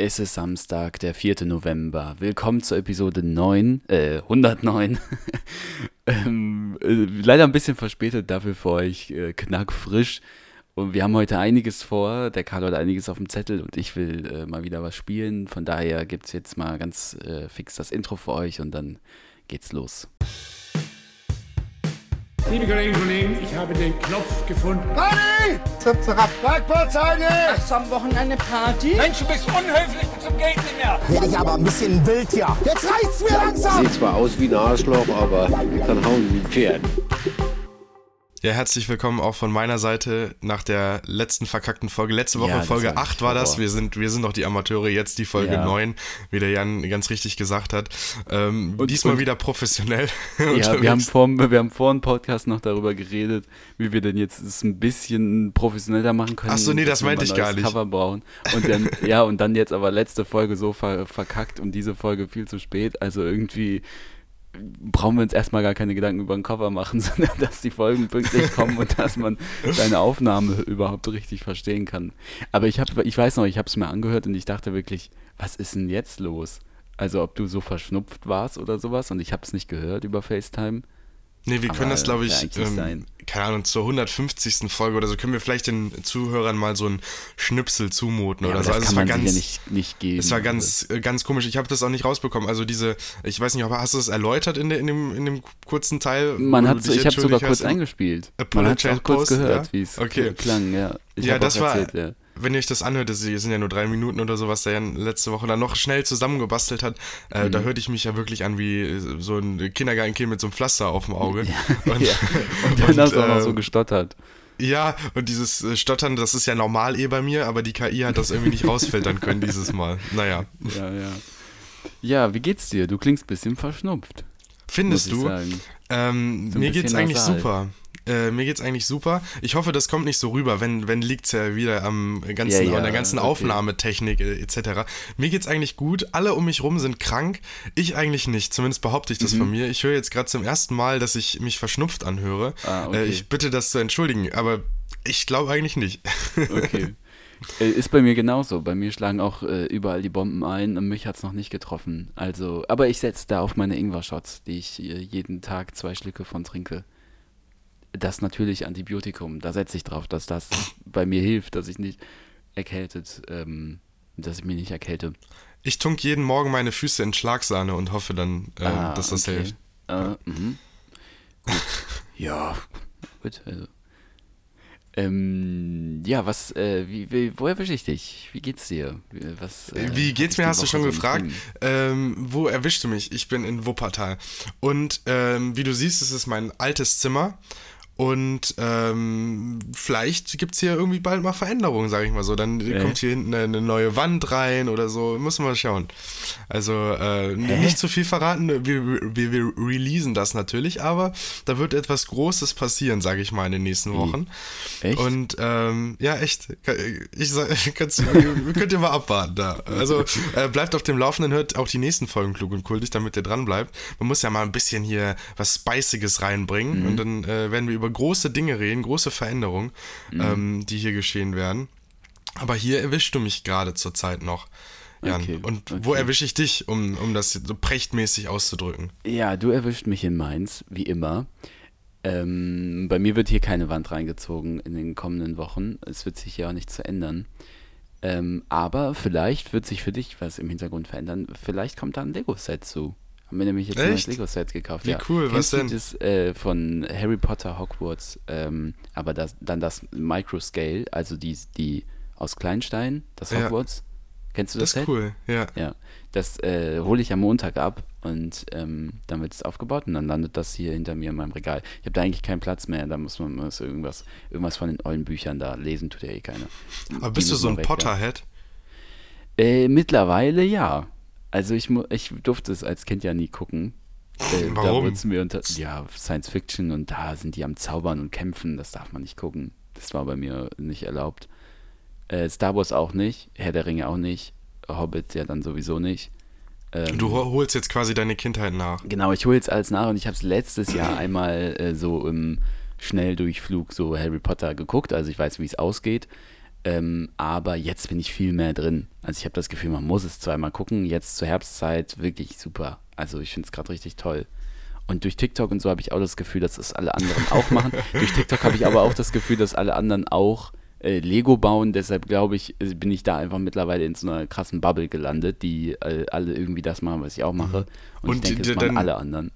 Es ist Samstag, der 4. November. Willkommen zur Episode 9, äh, 109. ähm, äh, leider ein bisschen verspätet, dafür für euch äh, knackfrisch. Und wir haben heute einiges vor. Der Carlo hat einiges auf dem Zettel und ich will äh, mal wieder was spielen. Von daher gibt es jetzt mal ganz äh, fix das Intro für euch und dann geht's los. Liebe Kolleginnen und Kollegen, ich habe den Knopf gefunden. Party! Zip, zirap. Parkplatzheide! Hast du am Wochenende Party? Mensch, du bist unhöflich zum geht nicht mehr. Werde ich aber ein bisschen wild hier. Jetzt reicht's mir langsam! Sieht zwar aus wie ein Arschloch, aber kann hauen wie ein Pferd. Ja, herzlich willkommen auch von meiner Seite nach der letzten verkackten Folge. Letzte Woche Ja, Folge war 8 war das. Wir sind, wir sind noch die Amateure, jetzt die Folge Ja. 9, wie der Jan ganz richtig gesagt hat. Ähm, Und- diesmal und- wieder professionell. Ja, wir haben, vor, wir haben vor dem Podcast noch darüber geredet, wie wir denn jetzt es ein bisschen professioneller machen können. Ach so, nee, das meinte ich gar nicht. Cover brauchen. Und dann, ja, und dann jetzt aber letzte Folge so ver, verkackt und diese Folge viel zu spät. Also irgendwie brauchen wir uns erstmal gar keine Gedanken über ein Cover machen, sondern dass die Folgen pünktlich kommen und dass man deine Aufnahme überhaupt richtig verstehen kann. Aber ich habe, ich weiß noch, ich habe es mir angehört und ich dachte wirklich, was ist denn jetzt los? Also ob du so verschnupft warst oder sowas und ich habe es nicht gehört über FaceTime. Nee, wir Aber können das, glaube ich, ähm, keine Ahnung, zur 150. Folge oder so, können wir vielleicht den Zuhörern mal so einen Schnipsel zumuten Ja, oder so. das Also kann es war man ganz, ja nicht, nicht geben. Es war ganz, äh, ganz komisch. Ich habe das auch nicht rausbekommen. Also diese, ich weiß nicht, aber hast du es erläutert in, der, in, dem, in dem kurzen Teil? man hat ich habe sogar kurz hast? eingespielt. Man hat auch kurz gehört, ja? wie es Okay. klang, ja. Ich ja, das war, erzählt, ja. Wenn ihr euch das anhört, das sind ja nur drei Minuten oder so, was der Jan letzte Woche dann noch schnell zusammengebastelt hat, äh, Mhm. da hörte ich mich ja wirklich an wie äh, so ein Kindergartenkind mit so einem Pflaster auf dem Auge. Und, ja. Und dann hast du auch noch äh, so gestottert. Ja, und dieses äh, Stottern, das ist ja normal eh bei mir, aber die KI hat das irgendwie nicht rausfiltern können dieses Mal. Naja. Ja, ja. Ja, wie geht's dir? Du klingst ein bisschen verschnupft. Findest du? Ähm, So mir geht's eigentlich nasal. super. Äh, mir geht's eigentlich super. Ich hoffe, das kommt nicht so rüber, wenn, wenn liegt's ja wieder am ganzen, Ja, ja, an der ganzen okay. Aufnahmetechnik äh, etc. Mir geht's eigentlich gut. Alle um mich rum sind krank. Ich eigentlich nicht. Zumindest behaupte ich das Mhm. von mir. Ich höre jetzt gerade zum ersten Mal, dass ich mich verschnupft anhöre. Ah, okay. äh, ich bitte das zu entschuldigen, aber ich glaube eigentlich nicht. Okay. Äh, Ist bei mir genauso. Bei mir schlagen auch äh, überall die Bomben ein und mich hat's noch nicht getroffen. Also, aber ich setze da auf meine Ingwer-Shots, die ich äh, jeden Tag zwei Schlücke von trinke. Das natürlich Antibiotikum. Da setze ich drauf, dass das bei mir hilft, dass ich nicht erkältet, ähm, dass ich mich nicht erkälte. Ich tunk jeden Morgen meine Füße in Schlagsahne und hoffe dann, äh, Ah, dass das okay. hilft. Äh, mhm. Gut. ja, gut. Also. Ähm, ja, was, äh, wie, wie, wo erwische ich dich? Wie geht's dir? Wie- Was, äh, Wie geht's mir, hast du schon so gefragt. Ähm, wo erwischst du mich? Ich bin in Wuppertal. Und ähm, wie du siehst, es ist mein altes Zimmer. Und ähm, vielleicht gibt's hier irgendwie bald mal Veränderungen, sage ich mal so. Dann Äh. kommt hier hinten eine neue Wand rein oder so. Müssen wir mal schauen. Also äh, nicht zu viel verraten. Wir, wir, wir releasen das natürlich, aber da wird etwas Großes passieren, sage ich mal, in den nächsten Wochen. Echt? Und ähm, ja, echt. Ich sag, kannst, könnt ihr mal abwarten da. Also äh, bleibt auf dem Laufenden, hört auch die nächsten Folgen klug und kultig, damit ihr dran bleibt. Man muss ja mal ein bisschen hier was Spiciges reinbringen und dann äh, werden wir über große Dinge reden, große Veränderungen, ähm, die hier geschehen werden. Aber hier erwischst du mich gerade zur Zeit noch. Jan. Okay, und wo okay. erwische ich dich, um, um das so prächtmäßig auszudrücken? Ja, du erwischt mich in Mainz, wie immer. Ähm, bei mir wird hier keine Wand reingezogen in den kommenden Wochen. Es wird sich ja auch nichts verändern. Ähm, aber vielleicht wird sich für dich was im Hintergrund verändern. Vielleicht kommt da ein Lego-Set zu. Haben wir nämlich jetzt ein Echt? Lego-Set gekauft. Wie ja. cool, was Kennst du denn? Das, äh, von Harry Potter Hogwarts, ähm, aber das, dann das Microscale, also die, die aus Kleinstein, das Ja. Hogwarts. Kennst du das, Das ist Set? cool, ja. Ja, das äh, hole ich am Montag ab und ähm, dann wird es aufgebaut und dann landet das hier hinter mir in meinem Regal. Ich habe da eigentlich keinen Platz mehr, da muss man muss irgendwas, irgendwas von den ollen Büchern da lesen, tut ja eh keiner. Aber Die bist du so ein Potterhead? Äh, mittlerweile ja. Also ich, ich durfte es als Kind ja nie gucken. Äh, Da Warum? wurd's mir unter, ja, Science Fiction und da sind die am Zaubern und kämpfen, das darf man nicht gucken. Das war bei mir nicht erlaubt. Äh, Star Wars auch nicht, Herr der Ringe auch nicht, Hobbit ja dann sowieso nicht. Ähm, Du ho- holst jetzt quasi deine Kindheit nach. Genau, ich hole jetzt alles nach und ich habe es letztes Jahr einmal äh, so im Schnelldurchflug so Harry Potter geguckt, also ich weiß, wie es ausgeht. Ähm, aber jetzt bin ich viel mehr drin. Also ich habe das Gefühl, man muss es zweimal gucken. Jetzt zur Herbstzeit wirklich super. Also ich finde es gerade richtig toll. Und durch TikTok und so habe ich auch das Gefühl, dass das alle anderen auch machen. durch TikTok habe ich aber auch das Gefühl, dass alle anderen auch äh, Lego bauen. Deshalb glaube ich, äh, bin ich da einfach mittlerweile in so einer krassen Bubble gelandet, die äh, alle irgendwie das machen, was ich auch mache. Und, Und ich denke, die- das machen alle anderen.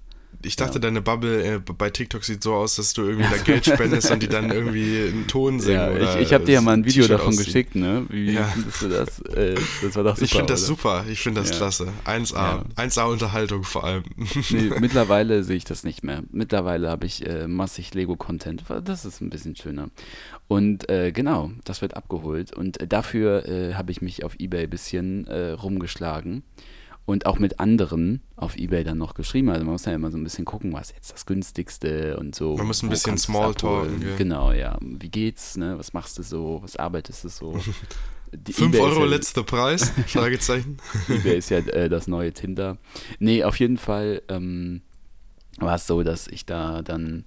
Ich dachte, deine Bubble äh, bei TikTok sieht so aus, dass du irgendwie da Geld spendest und die dann irgendwie einen Ton singen. Ja, oder ich, ich habe dir ja mal ein Video davon ausziehen. geschickt, ne? Wie Ja. findest du das? Äh, das war doch super. Ich finde das super, ich finde das Ja. klasse. 1A, Ja. 1A Unterhaltung vor allem. Nee, mittlerweile sehe ich das nicht mehr. Mittlerweile habe ich äh, massig Lego-Content. Das ist ein bisschen schöner. Und äh, genau, das wird abgeholt. Und äh, dafür äh, habe ich mich auf Ebay ein bisschen rumgeschlagen. Und auch mit anderen auf Ebay dann noch geschrieben. Also man muss ja immer so ein bisschen gucken, was jetzt das günstigste und so. Man muss ein Wo bisschen Smalltalken, gell? Genau, ja. Wie geht's, ne? Was machst du so? Was arbeitest du so? Die 5 eBay Euro ja- letzter Preis? Fragezeichen. eBay ist ja äh, das neue Tinder. Nee, auf jeden Fall ähm, war es so, dass ich da dann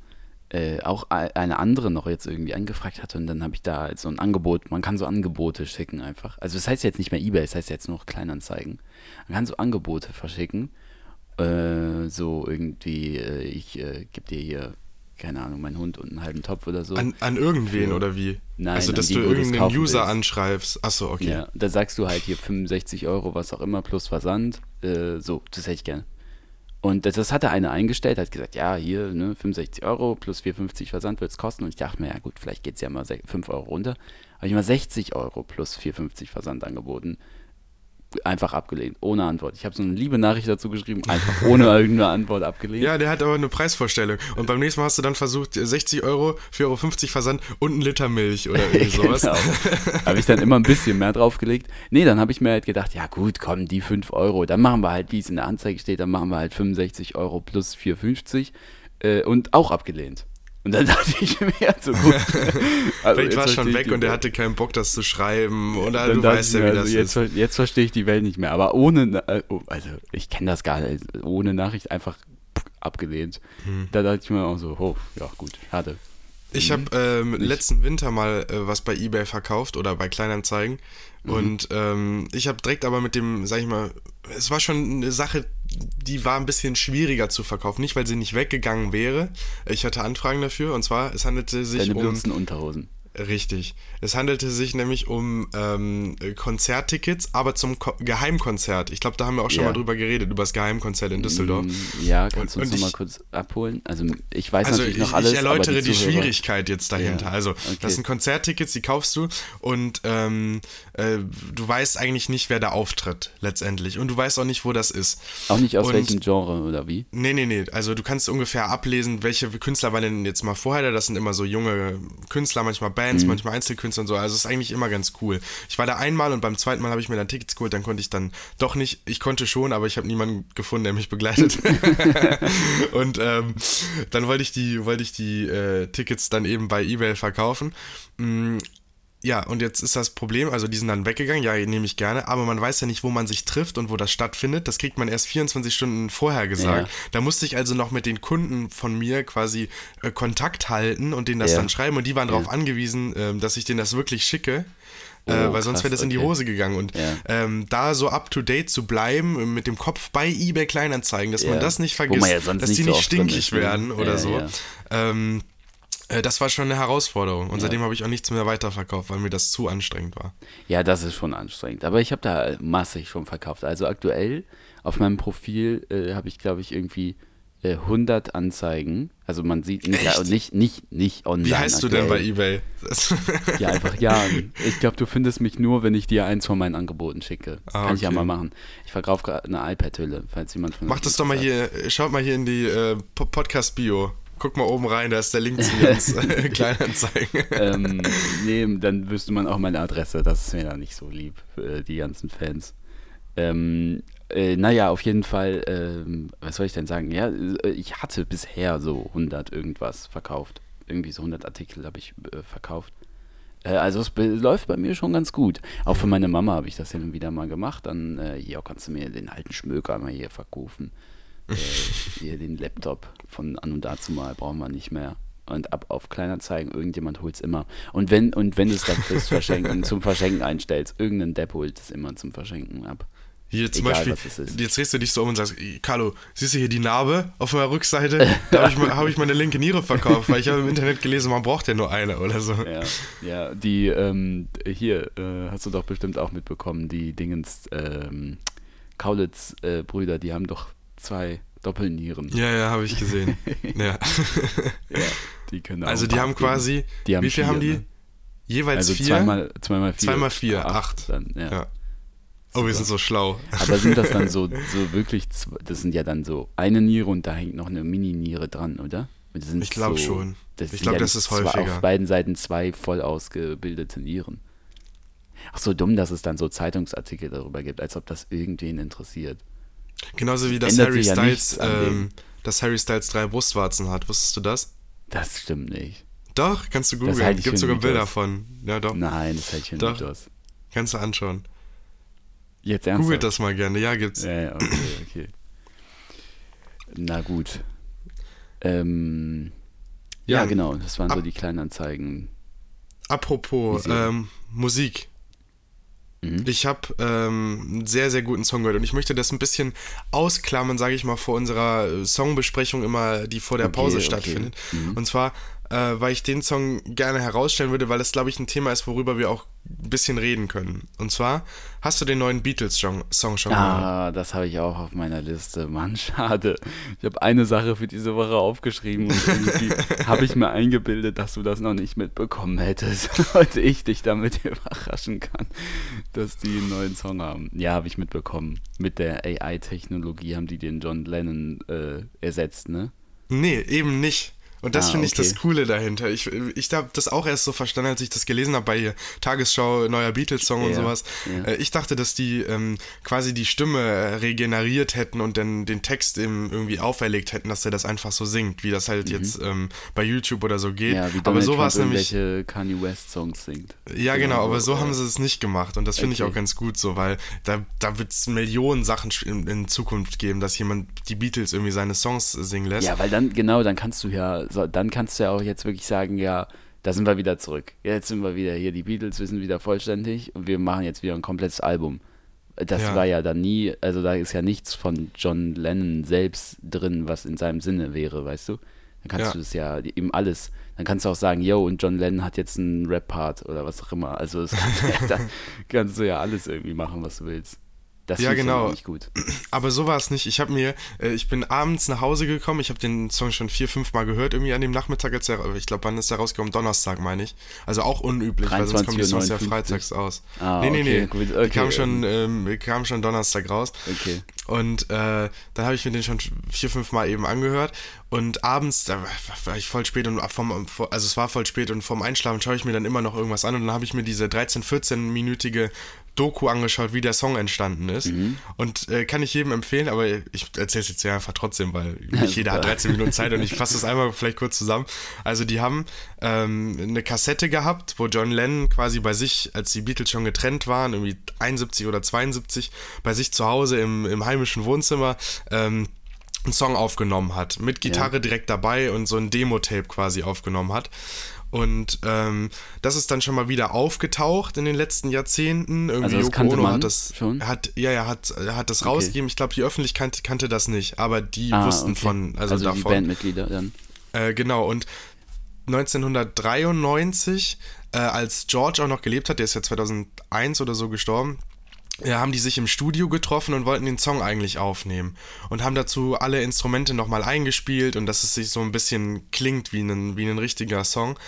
äh, auch eine andere noch jetzt irgendwie angefragt hatte und dann habe ich da so ein Angebot, man kann so Angebote schicken einfach. Also das heißt jetzt nicht mehr Ebay, es heißt jetzt nur noch Kleinanzeigen. Man kann so Angebote verschicken. Äh, so irgendwie, äh, ich äh, gebe dir hier, keine Ahnung, meinen Hund und einen halben Topf oder so. An, an irgendwen oder wie? Nein, also, dass du irgendeinen kaufen User willst. anschreibst. Achso, okay. Ja, da sagst du halt hier 65 Euro, was auch immer, plus Versand. Äh, so, das hätte ich gerne. Und das, das hatte einer eingestellt, hat gesagt, ja, hier, ne, 65 Euro plus 4,50 Versand wird es kosten. Und ich dachte mir, ja gut, vielleicht geht es ja mal se- 5 Euro runter. Habe ich mal 60 Euro plus 4,50 Versand angeboten. Einfach abgelehnt, ohne Antwort. Ich habe so eine liebe Nachricht dazu geschrieben, einfach ohne irgendeine Antwort abgelehnt. Ja, der hat aber eine Preisvorstellung. Und beim nächsten Mal hast du dann versucht, 60 Euro, 4,50 Euro Versand und ein Liter Milch oder irgendwie sowas. Genau. habe ich dann immer ein bisschen mehr draufgelegt. Nee, dann habe ich mir halt gedacht, ja gut, komm, die 5 Euro, dann machen wir halt, wie es in der Anzeige steht, dann machen wir halt 65 Euro plus 4,50 äh, und auch abgelehnt. Und dann dachte ich mir, so gut. Also Vielleicht war es schon weg und Welt. hatte keinen Bock, das zu schreiben. Oder Dann du weißt ja, wie also das jetzt, ist. jetzt verstehe ich die Welt nicht mehr. Aber ohne, äh, oh, also ich kenne das gar nicht, ohne Nachricht einfach abgelehnt. Hm. Da dachte ich mir auch so, oh, ja gut, schade. Ich habe ähm, letzten Winter mal äh, was bei eBay verkauft oder bei Kleinanzeigen. Mhm. Und ähm, ich habe direkt aber mit dem, sag ich mal, es war schon eine Sache, die war ein bisschen schwieriger zu verkaufen. Nicht, weil sie nicht weggegangen wäre. Ich hatte Anfragen dafür. Und zwar, es handelte sich Deine um... Unterhosen. Richtig. Es handelte sich nämlich um ähm, Konzerttickets, aber zum Ko Geheimkonzert. Ich glaube, da haben wir auch schon Ja. mal drüber geredet, über das Geheimkonzert in Düsseldorf. Mm, Ja, kannst du uns und noch mal ich- kurz abholen? Also ich weiß Also natürlich ich, noch alles, ich erläutere die, Zuhörer- Schwierigkeit jetzt dahinter. Ja, Also okay. das sind Konzerttickets, die kaufst du und ähm, äh, du weißt eigentlich nicht, wer da auftritt letztendlich. Und du weißt auch nicht, wo das ist. Auch nicht aus und, welchem Genre oder wie? Nee, nee, nee. Also du kannst ungefähr ablesen, welche Künstler waren denn jetzt mal vorher da. Das sind immer so junge Künstler, manchmal Bands, Mhm. manchmal Einzelkünstler und so. Also es ist eigentlich immer ganz cool. Ich war da einmal und beim zweiten Mal habe ich mir dann Tickets geholt. Dann konnte ich dann doch nicht, ich konnte schon, aber ich habe niemanden gefunden, der mich begleitet. und ähm, dann wollte ich die, wollte ich die äh, Tickets dann eben bei eBay verkaufen. Mm, ja, und jetzt ist das Problem, also die sind dann weggegangen, ja, nehme ich gerne, aber man weiß ja nicht, wo man sich trifft und wo das stattfindet. Das kriegt man erst 24 Stunden vorher gesagt. Ja. Da musste ich also noch mit den Kunden von mir quasi äh, Kontakt halten und denen das Ja. dann schreiben und die waren Ja. darauf angewiesen, ähm, dass ich denen das wirklich schicke. Oh, äh, weil sonst krass, wäre das in die okay. Hose gegangen. Und Ja. ähm, da so up to date zu bleiben, äh, mit dem Kopf bei eBay Kleinanzeigen, dass man Ja. das nicht vergisst, man ja sonst dass die so nicht stinkig ne? werden oder so. Ähm, äh, das war schon eine Herausforderung. Und seitdem habe ich auch nichts mehr weiterverkauft, weil mir das zu anstrengend war. Ja, das ist schon anstrengend. Aber ich habe da massig schon verkauft. Also aktuell auf meinem Profil äh, habe ich, glaube ich, irgendwie äh, 100 Anzeigen. Also man sieht nicht, Echt? nicht, nicht, nicht online. Wie heißt du denn bei aktuell. eBay? Ja, einfach Jan. Ich glaube, du findest mich nur, wenn ich dir eins von meinen Angeboten schicke. Ah, Kann ich ja okay. mal machen. Ich verkaufe gerade eine iPad-Hülle, falls jemand von Mach euch das doch mal Interesse hier, schaut mal hier in die äh, Po- Podcast-Bio. Guck mal oben rein, da ist der Link zu Jens Kleinanzeigen. Ähm, nee, dann wüsste man auch meine Adresse. Das ist mir dann nicht so lieb, äh, die ganzen Fans. Ähm, äh, naja, auf jeden Fall, ähm, was soll ich denn sagen? Ja, äh, ich hatte bisher so 100 irgendwas verkauft. Irgendwie so 100 Artikel habe ich äh, verkauft. Äh, also es läuft bei mir schon ganz gut. Auch für meine Mama habe ich das hin und wieder mal gemacht. Dann, äh, hier kannst du mir den alten Schmöker mal hier verkaufen. Äh, hier den Laptop von an und dazu mal brauchen wir nicht mehr. und ab auf Kleinanzeigen, irgendjemand holt es immer. Und wenn, und wenn du es dann fürs Verschenken, zum Verschenken einstellst, irgendein Depp holt es immer zum Verschenken ab. Hier zum Egal, Beispiel, jetzt drehst du dich so um und sagst, Carlo, siehst du hier die Narbe auf meiner Rückseite? Da habe ich, mal- hab ich meine linke Niere verkauft, weil ich habe im Internet gelesen, man braucht ja nur eine oder so. Ja, ja, die, ähm, hier, äh, hast du doch bestimmt auch mitbekommen, die Dingens, ähm, Kaulitz-Brüder, die haben doch zwei Doppelnieren. Ja, ja, habe ich gesehen. ja. Ja, die können Also die haben abgeben. quasi, Die haben wie viel vier, haben die? ne? Jeweils Also vier? zweimal, zweimal vier. Zweimal vier, acht. Dann, ja. Ja. Oh, wir sind so schlau. Aber sind das dann so, so wirklich, das sind ja dann so eine Niere und da hängt noch eine Mini-Niere dran, oder? Ich glaub so, schon. Ich sind glaub, ja das ist zwei, häufiger. Auf beiden Seiten zwei voll ausgebildete Nieren. Ach so dumm, dass es dann so Zeitungsartikel darüber gibt, als ob das irgendwen interessiert. Genauso wie das Harry ja Styles, dem. ähm, dass Harry Styles drei Brustwarzen hat. Wusstest du das? Das stimmt nicht. Doch, kannst du googeln. halte ich Gibt sogar Bilder von. Ja, doch. Nein, das hält ich für Doch. nicht aus. Kannst du anschauen. Jetzt ernsthaft? Googelt das mal gerne. Ja, gibt's. Ja, ja, okay, okay. Na gut. Ähm, ja, Ja, genau, das waren so die kleinen Anzeigen. Apropos ähm, Musik. Mhm. Ich habe ähm, einen sehr, sehr guten Song gehört und ich möchte das ein bisschen ausklammern, sage ich mal, vor unserer äh, Songbesprechung immer, die vor der Okay, Pause okay. stattfindet. Mhm. Und zwar, äh, weil ich den Song gerne herausstellen würde, weil das, glaube ich, ein Thema ist, worüber wir auch ein bisschen reden können. Und zwar, hast du den neuen Beatles-Song Song schon gehört? Ah, das habe ich auch auf meiner Liste. Mann, schade. Ich habe eine Sache für diese Woche aufgeschrieben und irgendwie habe ich mir eingebildet, dass du das noch nicht mitbekommen hättest und ich dich damit überraschen kann, dass die einen neuen Song haben. Ja, habe ich mitbekommen. Mit der AI-Technologie haben die den John Lennon äh, ersetzt, ne? Nee, eben nicht. Und das Ah, finde ich okay. das Coole dahinter. Ich, ich habe das auch erst so verstanden, als ich das gelesen habe bei Tagesschau, neuer Beatles-Song und Ja, sowas. ja. Äh, Ich dachte, dass die ähm, quasi die Stimme regeneriert hätten und dann den Text irgendwie auferlegt hätten, dass er das einfach so singt, wie das halt jetzt ähm, bei YouTube oder so geht. Mhm. Ja, wie aber Donald so war es nämlich. Kanye West Songs singt. Ja, genau, aber so haben sie es nicht gemacht und das finde ich okay. auch ganz gut so, weil da, da wird es Millionen Sachen in, in Zukunft geben, dass jemand die Beatles irgendwie seine Songs singen lässt. Ja, weil dann, genau, dann kannst du ja, so, dann kannst du ja auch jetzt wirklich sagen, ja, da sind wir wieder zurück. Jetzt sind wir wieder hier, die Beatles, wir sind wieder vollständig und wir machen jetzt wieder ein komplettes Album. Das Ja. war ja dann nie, also da ist ja nichts von John Lennon selbst drin, was in seinem Sinne wäre, weißt du? Dann kannst Ja. du das ja eben alles. Dann kannst du auch sagen, yo, und John Lennon hat jetzt einen Rap-Part oder was auch immer. Also das kannst, du ja, dann kannst du ja alles irgendwie machen, was du willst. Das Ja, genau. nicht gut. Aber so war es nicht. Ich habe mir, äh, ich bin abends nach Hause gekommen. Ich habe den Song schon vier, fünf Mal gehört, irgendwie an dem Nachmittag. Als er, ich glaube, wann ist der rausgekommen? Donnerstag, meine ich. Also auch unüblich, weil sonst kommen die Songs ja 23:59. freitags aus. Ah, nee, nee, okay, nee. gut, Die okay, kam schon, ähm, kam schon Donnerstag raus. Okay. Und äh, dann habe ich mir den schon vier, fünf Mal eben angehört. Und abends, da war- war ich voll spät und vom, also es war voll spät und vorm Einschlafen schaue ich mir dann immer noch irgendwas an und dann habe ich mir diese 13, 14-minütige Doku angeschaut, wie der Song entstanden ist. Mhm. Und äh, kann ich jedem empfehlen, aber ich erzähle es jetzt ja einfach trotzdem, weil nicht jeder hat super. 13 Minuten Zeit und ich fasse das einmal vielleicht kurz zusammen. Also die haben ähm, eine Kassette gehabt, wo John Lennon quasi bei sich, als die Beatles schon getrennt waren, irgendwie 71 oder 72, bei sich zu Hause im, im heimischen Wohnzimmer ähm, einen Song aufgenommen hat. Mit Gitarre direkt dabei und so ein Demo-Tape quasi aufgenommen hat. Und ähm, das ist dann schon mal wieder aufgetaucht in den letzten Jahrzehnten. Irgendwie Also Yoko Ono hat das schon? hat ja ja hat hat das Okay. rausgegeben. Ich glaube, die Öffentlichkeit kannte das nicht, aber die Ah, wussten okay. von also, also die davon. Bandmitglieder dann. Äh, genau, und 1993, äh, als George auch noch gelebt hat, der ist ja 2001 oder so gestorben, ja, haben die sich im Studio getroffen und wollten den Song eigentlich aufnehmen. Und haben dazu alle Instrumente nochmal eingespielt und dass es sich so ein bisschen klingt wie ein, wie ein richtiger Song.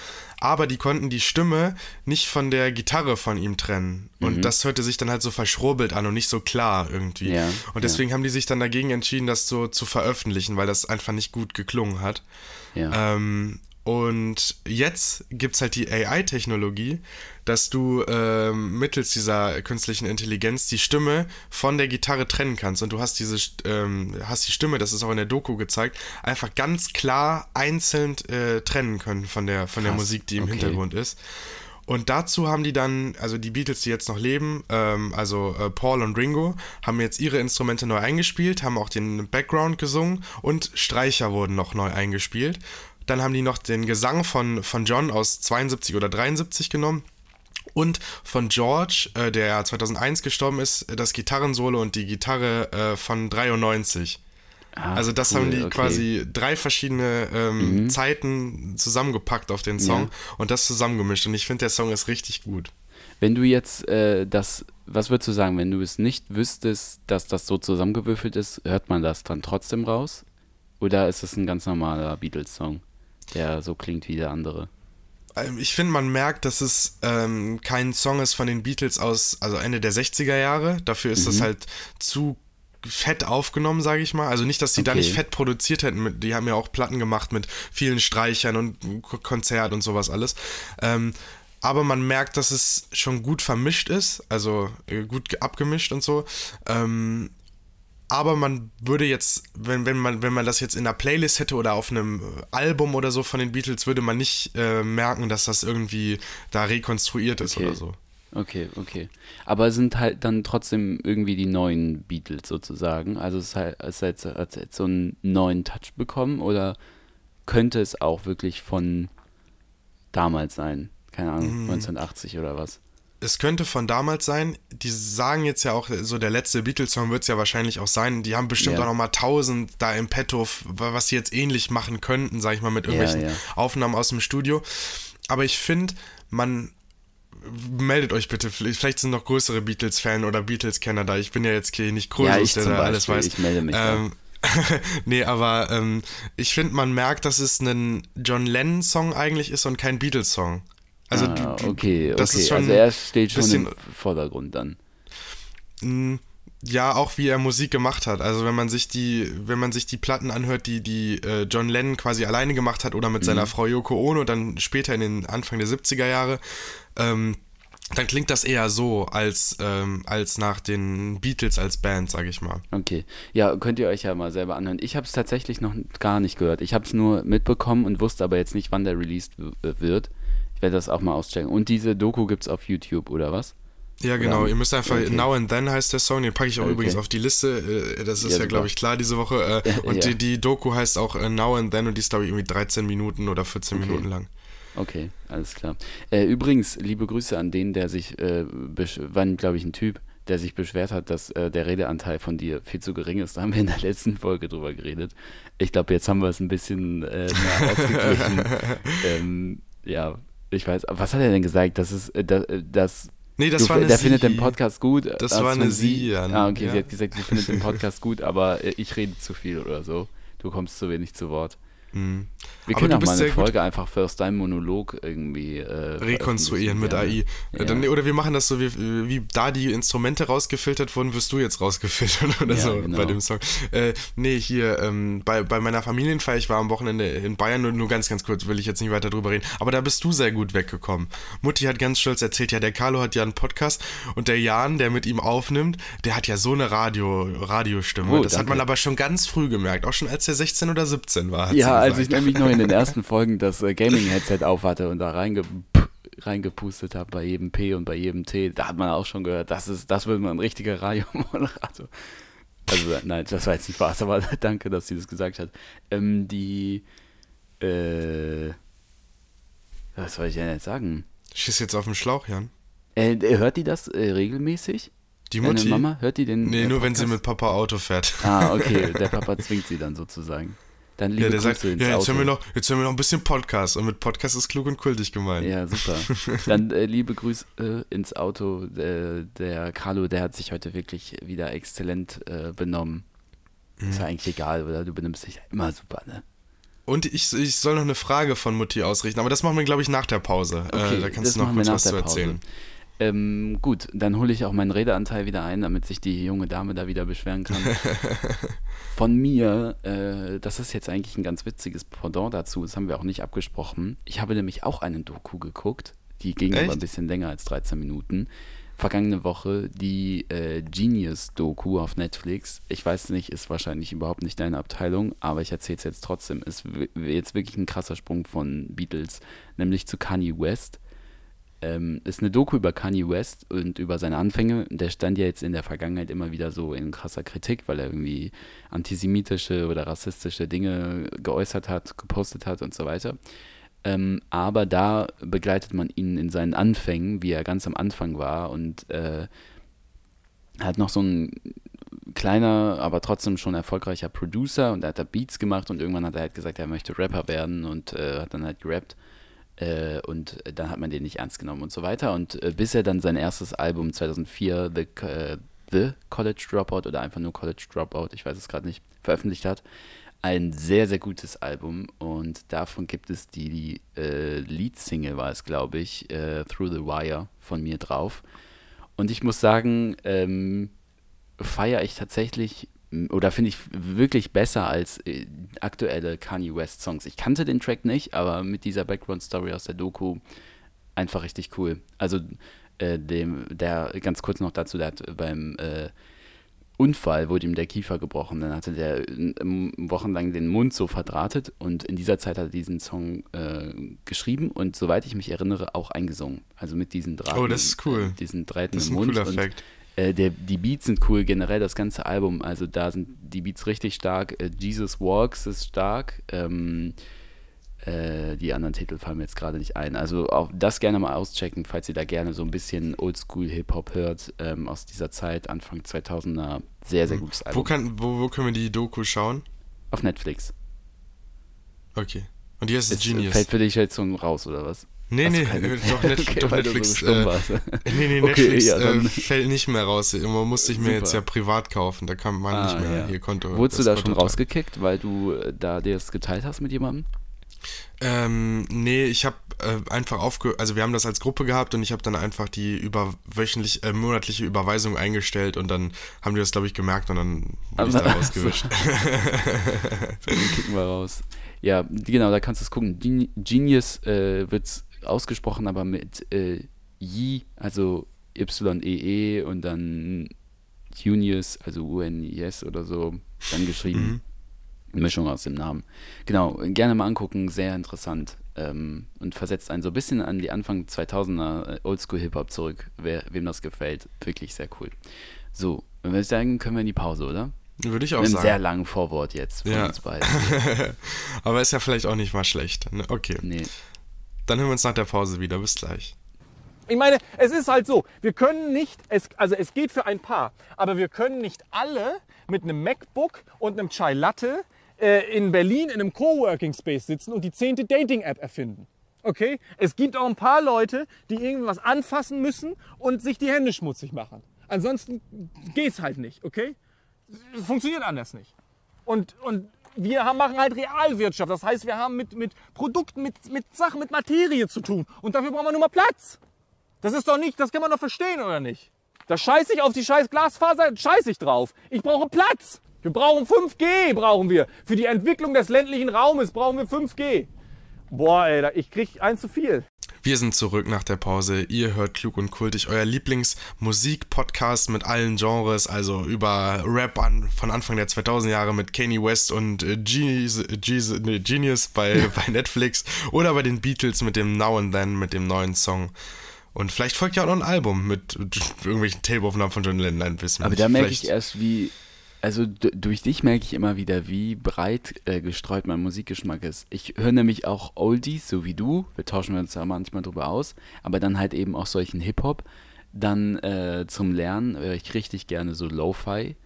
Aber die konnten die Stimme nicht von der Gitarre von ihm trennen. Und das hörte sich dann halt so verschrubbelt an und nicht so klar irgendwie. Ja, und deswegen haben die sich dann dagegen entschieden, das so zu veröffentlichen, weil das einfach nicht gut geklungen hat. Ja. Ähm, und jetzt gibt es halt die AI-Technologie, dass du ähm, mittels dieser künstlichen Intelligenz die Stimme von der Gitarre trennen kannst. Und du hast diese ähm, hast die Stimme, das ist auch in der Doku gezeigt, einfach ganz klar einzeln äh, trennen können von der, von der Musik, die im okay. Hintergrund ist. Und dazu haben die dann, also die Beatles, die jetzt noch leben, ähm, also äh, Paul und Ringo, haben jetzt ihre Instrumente neu eingespielt, haben auch den Background gesungen und Streicher wurden noch neu eingespielt. Dann haben die noch den Gesang von, von John aus 72 oder 73 genommen. Und von George, äh, der 2001 gestorben ist, das Gitarrensolo und die Gitarre äh, von 93. Ah, also das cool, haben die okay. quasi drei verschiedene ähm, Mhm. Zeiten zusammengepackt auf den Song Ja. und das zusammengemischt. Und ich finde, der Song ist richtig gut. Wenn du jetzt äh, das, was würdest du sagen, wenn du es nicht wüsstest, dass das so zusammengewürfelt ist, hört man das dann trotzdem raus? Oder ist es ein ganz normaler Beatles-Song, der so klingt wie der andere? Ähm, Ich finde, man merkt, dass es ähm, kein Song ist von den Beatles aus, also Ende der 60er Jahre. Dafür ist Mhm. das halt zu fett aufgenommen, sage ich mal. Also nicht, dass sie da Okay. nicht fett produziert hätten. Die haben ja auch Platten gemacht mit vielen Streichern und Ko- Konzert und sowas alles. Ähm, aber man merkt, dass es schon gut vermischt ist, also äh, gut ge- abgemischt und so. Ähm, aber man würde jetzt, wenn, wenn, man, wenn man das jetzt in einer Playlist hätte oder auf einem Album oder so von den Beatles, würde man nicht äh, merken, dass das irgendwie da rekonstruiert ist Okay. oder so. Okay, okay. Aber es sind halt dann trotzdem irgendwie die neuen Beatles sozusagen. Also es halt, es hat, hat jetzt so einen neuen Touch bekommen oder könnte es auch wirklich von damals sein? Keine Ahnung, 1980 oder was? Es könnte von damals sein, die sagen jetzt ja auch, so der letzte Beatles-Song wird es ja wahrscheinlich auch sein. Die haben bestimmt Ja. auch nochmal tausend da im Petto, was sie jetzt ähnlich machen könnten, sag ich mal, mit irgendwelchen ja. Aufnahmen aus dem Studio. Aber ich finde, man meldet euch bitte, vielleicht sind noch größere Beatles-Fan oder Beatles-Kenner da. Ich bin ja jetzt hier nicht Ja, Krösus, ich der da alles weiß. ich melde mich ähm, nee, aber ähm, ich finde, man merkt, dass es ein John Lennon-Song eigentlich ist und kein Beatles-Song. Also ah, du- okay, das okay. ist schon also er steht schon bisschen- im Vordergrund dann. mh, ja, auch wie er Musik gemacht hat. Also wenn man sich die, wenn man sich die Platten anhört, die, die äh, John Lennon quasi alleine gemacht hat oder mit seiner Frau Yoko Ono, dann später in den Anfang der 70er Jahre, ähm, dann klingt das eher so als, ähm, als nach den Beatles als Band, sag ich mal. Okay. Ja, könnt ihr euch ja mal selber anhören. Ich habe es tatsächlich noch gar nicht gehört. Ich habe es nur mitbekommen und wusste aber jetzt nicht, wann der released wird. Ich werde das auch mal auschecken. Und diese Doku gibt es auf YouTube, oder was? Ja, genau. Oder- Ihr müsst einfach Okay. Now and Then heißt der Song. Den packe ich auch Okay. übrigens auf die Liste. Äh, Das ist Ja, ja, glaube ich, klar diese Woche. Äh, Und Ja. die, die Doku heißt auch äh, Now and Then und die ist, glaube ich, irgendwie 13 Minuten oder 14 Okay. Minuten lang. Okay, alles klar. Äh, übrigens, liebe Grüße an den, der sich, äh, besch- war, glaube ich, ein Typ, der sich beschwert hat, dass äh, der Redeanteil von dir viel zu gering ist. Da haben wir in der letzten Folge drüber geredet. Ich glaube, jetzt haben wir es ein bisschen äh, mehr ausgeglichen. ähm, ja, ich weiß. Was hat er denn gesagt? Das ist, äh, das, äh, das Nee, das du, war eine der findet Sie. den Podcast gut. Das als war eine Sie, Jan. Ah, okay, Ja. sie hat gesagt, sie findet den Podcast gut, aber äh, ich rede zu viel oder so. Du kommst zu wenig zu Wort. Mhm. Wir können du auch mal eine gut- Folge einfach First Time Monolog irgendwie äh, rekonstruieren mit AI. gerne. Dann, oder wir machen das so, wie, wie da die Instrumente rausgefiltert wurden, wirst du jetzt rausgefiltert oder Ja, so genau. bei dem Song. Äh, nee, hier ähm, bei, bei meiner Familienfeier, ich war am Wochenende in Bayern, nur, nur ganz, ganz kurz, will ich jetzt nicht weiter drüber reden, aber da bist du sehr gut weggekommen. Mutti hat ganz stolz erzählt, ja, der Carlo hat ja einen Podcast und der Jan, der mit ihm aufnimmt, der hat ja so eine Radio, Radiostimme. Oh, das hat danke. man aber schon ganz früh gemerkt, auch schon als er 16 oder 17 war. hat Ja, als ich gesagt. Nämlich noch in den ersten Folgen das äh, Gaming-Headset auf hatte und da reinge reingepustet habe bei jedem P und bei jedem T, da hat man auch schon gehört, das ist, das wird mal ein richtiger Radiomoderator. Also nein, das war jetzt nicht Spaß, aber danke, dass sie das gesagt hat. Ähm, die, äh, was soll ich denn jetzt sagen? Schieß jetzt auf den Schlauch, Jan. Äh, hört die das äh, regelmäßig? Die Deine Mutti? Mama, hört die den? Nee, äh, nur wenn sie Podcast? mit Papa Auto fährt. Ah, okay, der Papa zwingt sie dann sozusagen. Dann liebe Ja, der Grüße sagt, ja, jetzt Auto. hören, wir noch, jetzt hören wir noch ein bisschen Podcast. Und mit Podcast ist klug und kultig gemeint. Ja, super. Dann äh, liebe Grüße äh, ins Auto. Äh, der Carlo, der hat sich heute wirklich wieder exzellent äh, benommen. Mhm. Ist ja eigentlich egal, oder? Du benimmst dich immer super, ne? Und ich, ich soll noch eine Frage von Mutti ausrichten, aber das machen wir, glaube ich, nach der Pause. äh, da kannst du noch kurz was zu Pause. Ähm, gut, dann hole ich auch meinen Redeanteil wieder ein, damit sich die junge Dame da wieder beschweren kann. Von mir, äh, das ist jetzt eigentlich ein ganz witziges Pendant dazu, das haben wir auch nicht abgesprochen. Ich habe nämlich auch einen Doku geguckt, die ging aber Echt? ein bisschen länger als 13 Minuten. Vergangene Woche die äh, Genius-Doku auf Netflix. Ich weiß nicht, ist wahrscheinlich überhaupt nicht deine Abteilung, aber ich erzähle es jetzt trotzdem. Ist jetzt wirklich ein krasser Sprung von Beatles, nämlich zu Kanye West Ähm, ist eine Doku über Kanye West und über seine Anfänge. Der stand ja jetzt in der Vergangenheit immer wieder so in krasser Kritik, weil er irgendwie antisemitische oder rassistische Dinge geäußert hat, gepostet hat und so weiter. Ähm, aber da begleitet man ihn in seinen Anfängen, wie er ganz am Anfang war und äh, hat noch so ein kleiner, aber trotzdem schon erfolgreicher Producer und er hat da Beats gemacht und irgendwann hat er halt gesagt, er möchte Rapper werden und äh, hat dann halt gerappt. Äh, und dann hat man den nicht ernst genommen und so weiter. Und äh, bis er dann sein erstes Album 2004, The, äh, The College Dropout oder einfach nur College Dropout, ich weiß es gerade nicht, veröffentlicht hat. Ein sehr, sehr gutes Album und davon gibt es die, die äh, Lead-Single, war es, glaube ich, äh, Through the Wire von mir drauf. Und ich muss sagen, ähm, feiere ich tatsächlich oder finde ich wirklich besser als äh, aktuelle Kanye West Songs. Ich kannte den Track nicht, aber mit dieser Background Story aus der Doku einfach richtig cool. Also äh, dem, der ganz kurz noch dazu, der hat beim äh, Unfall wurde ihm der Kiefer gebrochen. Dann hatte der wochenlang den Mund so verdrahtet und in dieser Zeit hat er diesen Song äh, geschrieben und soweit ich mich erinnere auch eingesungen. Also mit diesen Draht. Oh, das ist cool. Diesen Drähten das ist im ein Mund. cooler Fact. Äh, der, die Beats sind cool, generell das ganze Album. Also da sind die Beats richtig stark. Äh, Jesus Walks ist stark. Ähm, äh, die anderen Titel fallen mir jetzt gerade nicht ein. Also auch das gerne mal auschecken, falls ihr da gerne so ein bisschen Oldschool-Hip-Hop hört ähm, aus dieser Zeit, Anfang 2000er. Sehr, sehr gutes Album. Wo, kann, wo, wo können wir die Doku schauen? Auf Netflix. Okay. Und die heißt Ist, Genius. fällt für dich jetzt so raus, oder was? Nee, nee, doch, Net Okay, doch weil du so Netflix. äh, nee, nee, Okay, Netflix ja, äh, fällt nicht mehr raus. Immer musste ich mir jetzt ja privat kaufen. Da kann man nicht Ah, mehr ja. hier Konto. Wurdest du da schon Konto rausgekickt, weil du äh, da dir das geteilt hast mit jemandem? Ähm, nee, ich habe äh, einfach aufge... Also wir haben das als Gruppe gehabt und ich habe dann einfach die über wöchentlich, äh, monatliche Überweisung eingestellt und dann haben die das, glaube ich, gemerkt und dann wurde ich Aber- da rausgewischt. Den kicken wir raus. Ja, genau, da kannst du es gucken. Gen Genius äh, wird ausgesprochen, aber mit äh, Yi, also Y-E-E und dann Unius, also U-N-I-S oder so, dann geschrieben. Mischung aus dem Namen. Genau, gerne mal angucken, sehr interessant. Ähm, und versetzt einen so ein bisschen an die Anfang 2000er äh, Oldschool-Hip-Hop zurück. Wer, wem das gefällt, wirklich sehr cool. So, wenn wir sagen, können wir in die Pause, oder? Würde ich auch Mit einem sehr sagen. langen Vorwort jetzt von Ja. uns beiden. Aber ist ja vielleicht auch nicht mal schlecht. Ne? Okay, Nee. Dann hören wir uns nach der Pause wieder. Bis gleich. Ich meine, es ist halt so, wir können nicht, es, also es geht für ein paar, aber wir können nicht alle mit einem MacBook und einem Chai Latte äh, in Berlin in einem Coworking Space sitzen und die zehnte Dating-App erfinden. Okay? Es gibt auch ein paar Leute, die irgendwas anfassen müssen und sich die Hände schmutzig machen. Ansonsten geht's halt nicht, okay? Funktioniert anders nicht. Und, und wir haben, machen halt Realwirtschaft. Das heißt, wir haben mit, mit Produkten, mit, mit Sachen, mit Materie zu tun. Und dafür brauchen wir nur mal Platz. Das ist doch nicht, das kann man doch verstehen, oder nicht? Da scheiß ich auf die scheiß Glasfaser, scheiß ich drauf. Ich brauche Platz. Wir brauchen 5G, brauchen wir. Für die Entwicklung des ländlichen Raumes brauchen wir 5G. Boah, ey, ich krieg eins zu viel. Wir sind zurück nach der Pause. Ihr hört Klug und Kultig, euer Lieblingsmusik-Podcast mit allen Genres, also über Rap an, von Anfang der 2000 Jahre mit Kanye West und äh, Genius, Genius, nee, Genius bei, bei Netflix oder bei den Beatles mit dem Now and Then, mit dem neuen Song. Und vielleicht folgt ja auch noch ein Album mit irgendwelchen Tape-Aufnahmen von John Lennon, ein bisschen. Aber da merke ich erst, wie, also durch dich merke ich immer wieder, wie breit äh, gestreut mein Musikgeschmack ist. Ich höre nämlich auch Oldies, so wie du, wir tauschen uns da manchmal drüber aus, aber dann halt eben auch solchen Hip-Hop. Dann äh, zum Lernen höre ich richtig gerne so Lo-Fi.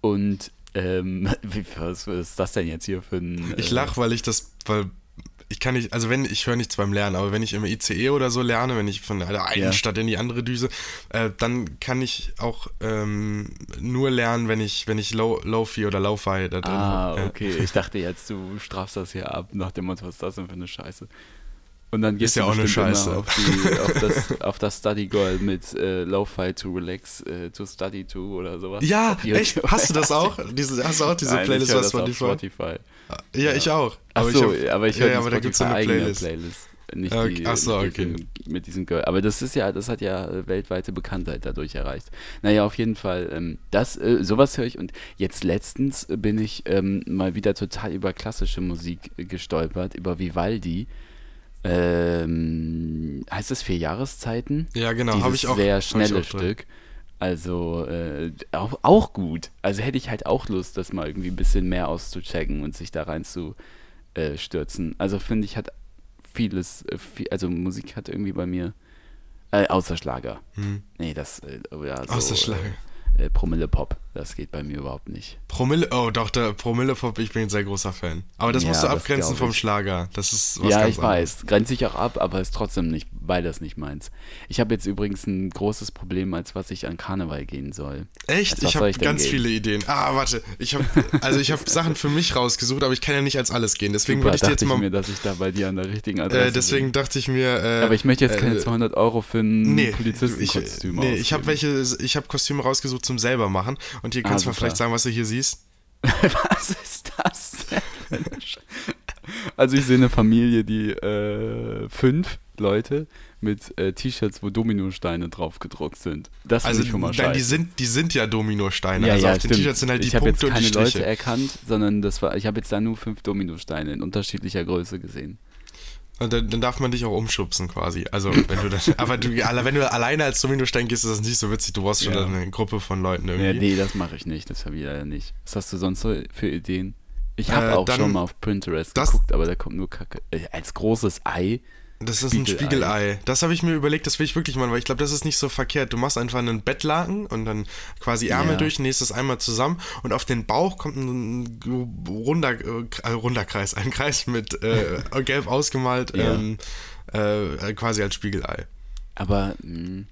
Und ähm, wie, was, ist das denn jetzt hier für ein. Ich äh, lach, weil ich das, weil ich kann nicht, also wenn, ich höre nichts beim Lernen, aber wenn ich im ICE oder so lerne, wenn ich von der einen Ja. Stadt in die andere düse, äh, dann kann ich auch ähm, nur lernen, wenn ich, wenn ich Low, Lo-Fi oder Lo-Fi da drin Ah, habe. Ja. okay. Ich dachte jetzt, du strafst das hier ab, nach dem Motto, was ist das denn für eine Scheiße? Und dann gehst Ist ja auch eine Scheiße. Auf, die, auf, das, auf das Study Girl mit äh, Lo-Fi to relax, äh, to study to oder sowas. Ja, echt? Hast du das auch? Diese, hast du auch diese Nein, Playlist ich auf Spotify? Spotify. Ja, ich auch. Ach Aber so, ich hab- aber ich ja, höre ja, aber da gibt's so eine Playlist. Playlist. Nicht Ja, die, okay. Ach so, okay. diesem, mit diesem Girl. Aber das ist ja, das hat ja äh, weltweite Bekanntheit dadurch erreicht. Naja, auf jeden Fall, ähm, das, äh, sowas höre ich und jetzt letztens bin ich ähm, mal wieder total über klassische Musik äh, gestolpert, über Vivaldi. Ähm, heißt das vier Jahreszeiten? Ja, genau, habe ich auch. sehr schnelle auch. Stück. Also äh, auch, auch gut. Also hätte ich halt auch Lust, das mal irgendwie ein bisschen mehr auszuchecken und sich da rein zu äh, stürzen. Also finde ich, hat vieles, äh, viel, also Musik hat irgendwie bei mir, äh, außer Schlager. Hm. Nee, das, äh, ja, so, Außer Schlager. Äh, äh, Promille Pop, das geht bei mir überhaupt nicht. Promille, oh doch, der Promille-Pop, ich bin ein sehr großer Fan. Aber das Ja, musst du abgrenzen vom ich. Schlager. Das ist was ja, ganz ich anderes. weiß. Grenze ich auch ab, aber ist trotzdem nicht, beides nicht meins. Ich habe jetzt übrigens ein großes Problem, als was ich an Karneval gehen soll. Echt? Ich habe ich ganz gehen? viele Ideen. Ah, warte. Ich habe also ich habe Sachen für mich rausgesucht, aber ich kann ja nicht als alles gehen. Deswegen Super, würde ich dir dachte jetzt ich mal. mir, dass ich da bei dir an der richtigen Adresse äh, deswegen bin. dachte ich mir. Äh, Aber ich möchte jetzt keine äh, 200 Euro für ein Nee, Polizistenkostüm ich, nee, ich habe ausgeben. welche, ich habe Kostüme rausgesucht zum selber machen und hier Ah, kannst du super. vielleicht sagen, was du hier siehst. Was ist das denn? Also ich sehe eine Familie, die äh, fünf Leute mit äh, T-Shirts, wo Dominosteine drauf gedruckt sind. Das Also ich schon mal scheiße. die sind, die sind ja Dominosteine. ja, also ja, auf den stimmt. T-Shirts sind halt die ich habe jetzt und keine die Leute erkannt, sondern das war, ich habe jetzt da nur fünf Dominosteine in unterschiedlicher Größe gesehen. Dann, dann darf man dich auch umschubsen quasi. Also wenn du das, aber du, wenn du alleine als Dominostein gehst, ist das nicht so witzig. Du brauchst schon Ja. eine Gruppe von Leuten Ja, irgendwie. nee, das mache ich nicht, das habe ich leider nicht. Was hast du sonst so für Ideen? Ich habe Äh, auch dann- schon mal auf Pinterest geguckt, aber da kommt nur Kacke. Äh, als großes Ei. Das ist ein Spiegelei. Das habe ich mir überlegt, das will ich wirklich machen, weil ich glaube, das ist nicht so verkehrt. Du machst einfach einen Bettlaken und dann quasi Ärmel Ja. durch, nähst es einmal zusammen und auf den Bauch kommt ein runder, äh, äh, runder Kreis, ein Kreis mit äh, gelb ausgemalt, Ja. ähm, äh, quasi als Spiegelei. Aber mh,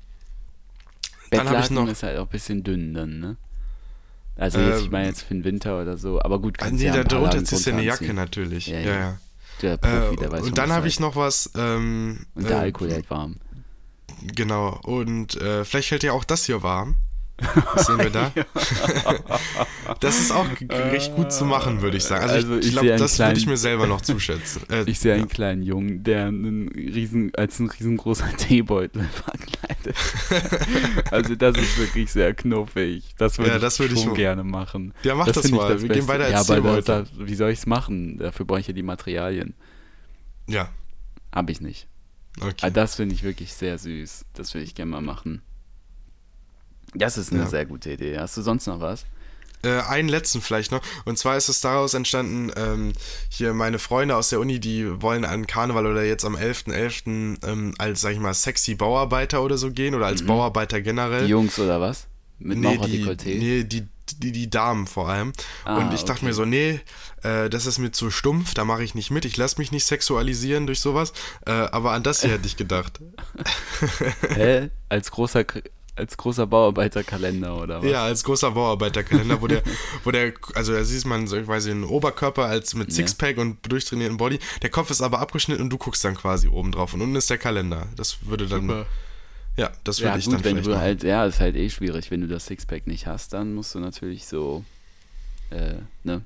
ich Bettlaken noch- ist halt auch ein bisschen dünn dann, ne? Also jetzt, ich Ähm, meine jetzt für den Winter oder so, aber gut, kannst nee, ja da Lagen ziehst du eine drunter Jacke natürlich. Ja, Ja, ja. Der Profi, der Äh, weiß und dann habe ich noch was. Ähm, Und der äh, Alkohol hält warm. Genau. Und äh, vielleicht hält ja auch das hier warm. Was sehen wir da? das ist auch recht gut zu machen, würde ich sagen. Also, Also ich, ich ich glaube, das würde ich kleinen- mir selber noch zuschätzen. Äh, Ich sehe einen ja. kleinen Jungen, der einen riesen, als ein riesengroßer Teebeutel verkleidet. Also das ist wirklich sehr knuffig. Das würde Ja, ich das ich schon mal- gerne machen. Ja, mach das ich mal. Wir gehen beide als ja, aber das, Teebeutel. das, wie soll ich es machen? Dafür brauche ich ja die Materialien. ja, Habe ich nicht. okay. Aber das finde ich wirklich sehr süß. Das würde ich gerne mal machen. Das ist eine Ja. sehr gute Idee. Hast du sonst noch was? Äh, einen letzten vielleicht noch. Und zwar ist es daraus entstanden, ähm, hier meine Freunde aus der Uni, die wollen an Karneval oder jetzt am 11.11. Ähm, als, sag ich mal, sexy Bauarbeiter oder so gehen oder als Bauarbeiter generell. Mhm. Die Jungs oder was? Mit nee, die, nee die, die, die Damen vor allem. Ah, und ich dachte okay. mir so, nee, äh, das ist mir zu stumpf, da mache ich nicht mit. Ich lasse mich nicht sexualisieren durch sowas. Äh, aber an das hier hätte ich gedacht. Hä? Als großer, als großer Bauarbeiterkalender oder was? Ja, als großer Bauarbeiterkalender, wo der, wo der, also da siehst man so, ich weiß nicht, einen Oberkörper als mit Ja. Sixpack und durchtrainierten Body. Der Kopf ist aber abgeschnitten und du guckst dann quasi oben drauf. Und unten ist der Kalender. Das würde dann, Super. ja, das würde Ja, ich gut, dann wenn vielleicht du machen. halt, ja, ist halt eh schwierig, wenn du das Sixpack nicht hast, dann musst du natürlich so, äh, ne?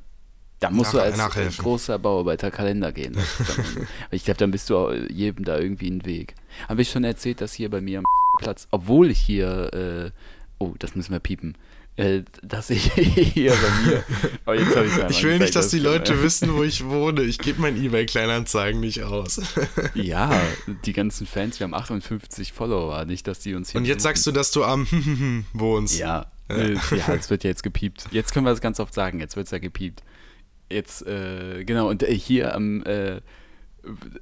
Dann musst Nach- du als großer Bauarbeiterkalender gehen. Das ich glaube, dann bist du auch jedem da irgendwie einen Weg. Habe ich schon erzählt, dass hier bei mir am Platz, obwohl ich hier, äh, oh, das müssen wir piepen, äh, dass ich hier bei mir, aber jetzt ich Ich will nicht, dass die Leute wissen, wo ich wohne. Ich gebe mein Ebay-Kleinanzeigen nicht aus. Ja, die ganzen Fans, wir haben 58 Follower, nicht, dass die uns hier Und jetzt sagst du, dass du am wohnst. Ja, äh, ja, es wird ja jetzt gepiept. Jetzt können wir es ganz oft sagen, jetzt wird es ja gepiept. Jetzt, äh, genau, und äh, hier am, äh,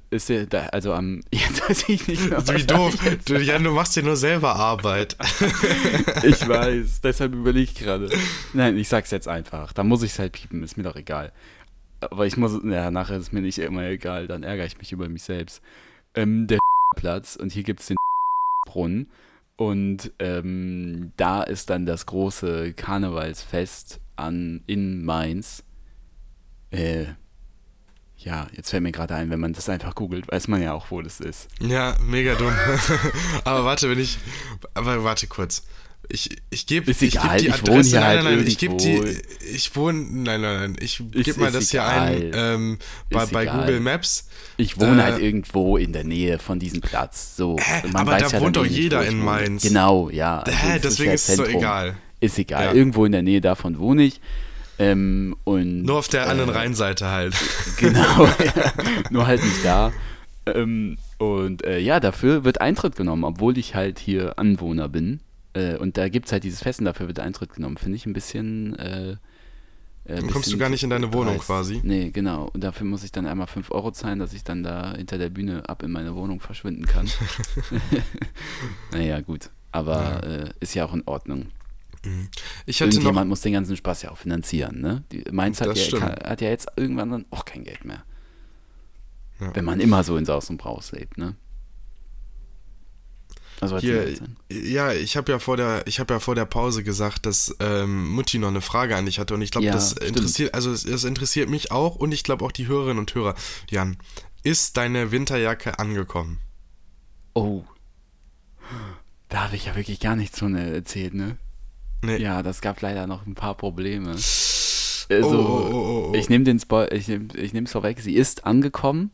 ist ja da, also am, jetzt weiß ich nicht mehr, Wie doof. Du, Jan, du machst dir nur selber Arbeit. Ich weiß, deshalb überlege ich gerade. Nein, ich sag's jetzt einfach. Da muss ich es halt piepen, ist mir doch egal. Aber ich muss, ja, nachher ist mir nicht immer egal, dann ärgere ich mich über mich selbst. Ähm, der Platz und hier gibt's den Brunnen und ähm, da ist dann das große Karnevalsfest an, in Mainz. Äh, ja, jetzt fällt mir gerade ein, wenn man das einfach googelt, weiß man ja auch, wo das ist. Ja, mega dumm. aber warte, wenn ich. Aber warte kurz. Ich, ich gebe Ist ich egal, geb die ich Adresse. wohne hier nein, halt nein, nein, ich gebe die. Ich wohne. Nein, nein, nein. Ich gebe mal das hier egal. ein ähm, bei, bei. Google Maps. Ich wohne Äh, halt irgendwo in der Nähe von diesem Platz. So. Hä? Aber da ja wohnt doch eh nicht, jeder ich in. Mainz. Genau, ja. Also Hä? es Deswegen ist es doch Zentrum. egal. Ist egal. Ja. Irgendwo in der Nähe davon wohne ich. Ähm, und Nur auf der anderen äh, Rheinseite halt. Genau, ja. nur halt nicht da. Ähm, und äh, ja, dafür wird Eintritt genommen, obwohl ich halt hier Anwohner bin. Äh, und da gibt es halt dieses Fest und dafür wird Eintritt genommen. Finde ich ein bisschen. Äh, äh, Dann kommst du gar nicht in deine Wohnung dreist. quasi. Nee, genau. Und dafür muss ich dann einmal 5 Euro zahlen, dass ich dann da hinter der Bühne ab in meine Wohnung verschwinden kann. naja, gut. Aber Äh, ist ja auch in Ordnung. Ich hätte noch. Irgendjemand muss den ganzen Spaß ja auch finanzieren, ne? Die, Mainz hat Das ja, kann, hat ja jetzt irgendwann dann auch kein Geld mehr. Ja. Wenn man immer so in Saus und Braus lebt, ne? Also Hier, ja, ich habe ja vor der, ich habe ja vor der Pause gesagt, dass ähm, Mutti noch eine Frage an dich hatte und ich glaube, Ja, das stimmt. interessiert, also es interessiert mich auch und ich glaube auch die Hörerinnen und Hörer. Jan, ist deine Winterjacke angekommen? Oh. Da habe ich ja wirklich gar nichts von äh, erzählt, ne? Nee. Ja, das gab leider noch ein paar Probleme. Also, Oh, oh, oh, oh. ich nehme den Spoil, ich nehme ich nehm's vorweg, sie ist angekommen.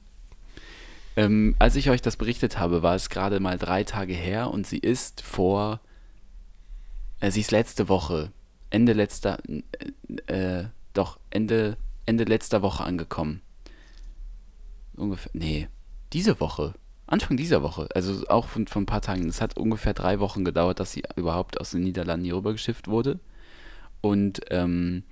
Ähm, als ich euch das berichtet habe, war es gerade mal drei Tage her und sie ist vor, äh, sie ist letzte Woche, Ende letzter, äh, doch, Ende, Ende letzter Woche angekommen. Ungefähr, nee, diese Woche, Anfang dieser Woche, also auch von, von ein paar Tagen. Es hat ungefähr drei Wochen gedauert, dass sie überhaupt aus den Niederlanden hier rübergeschifft wurde. Und ähm,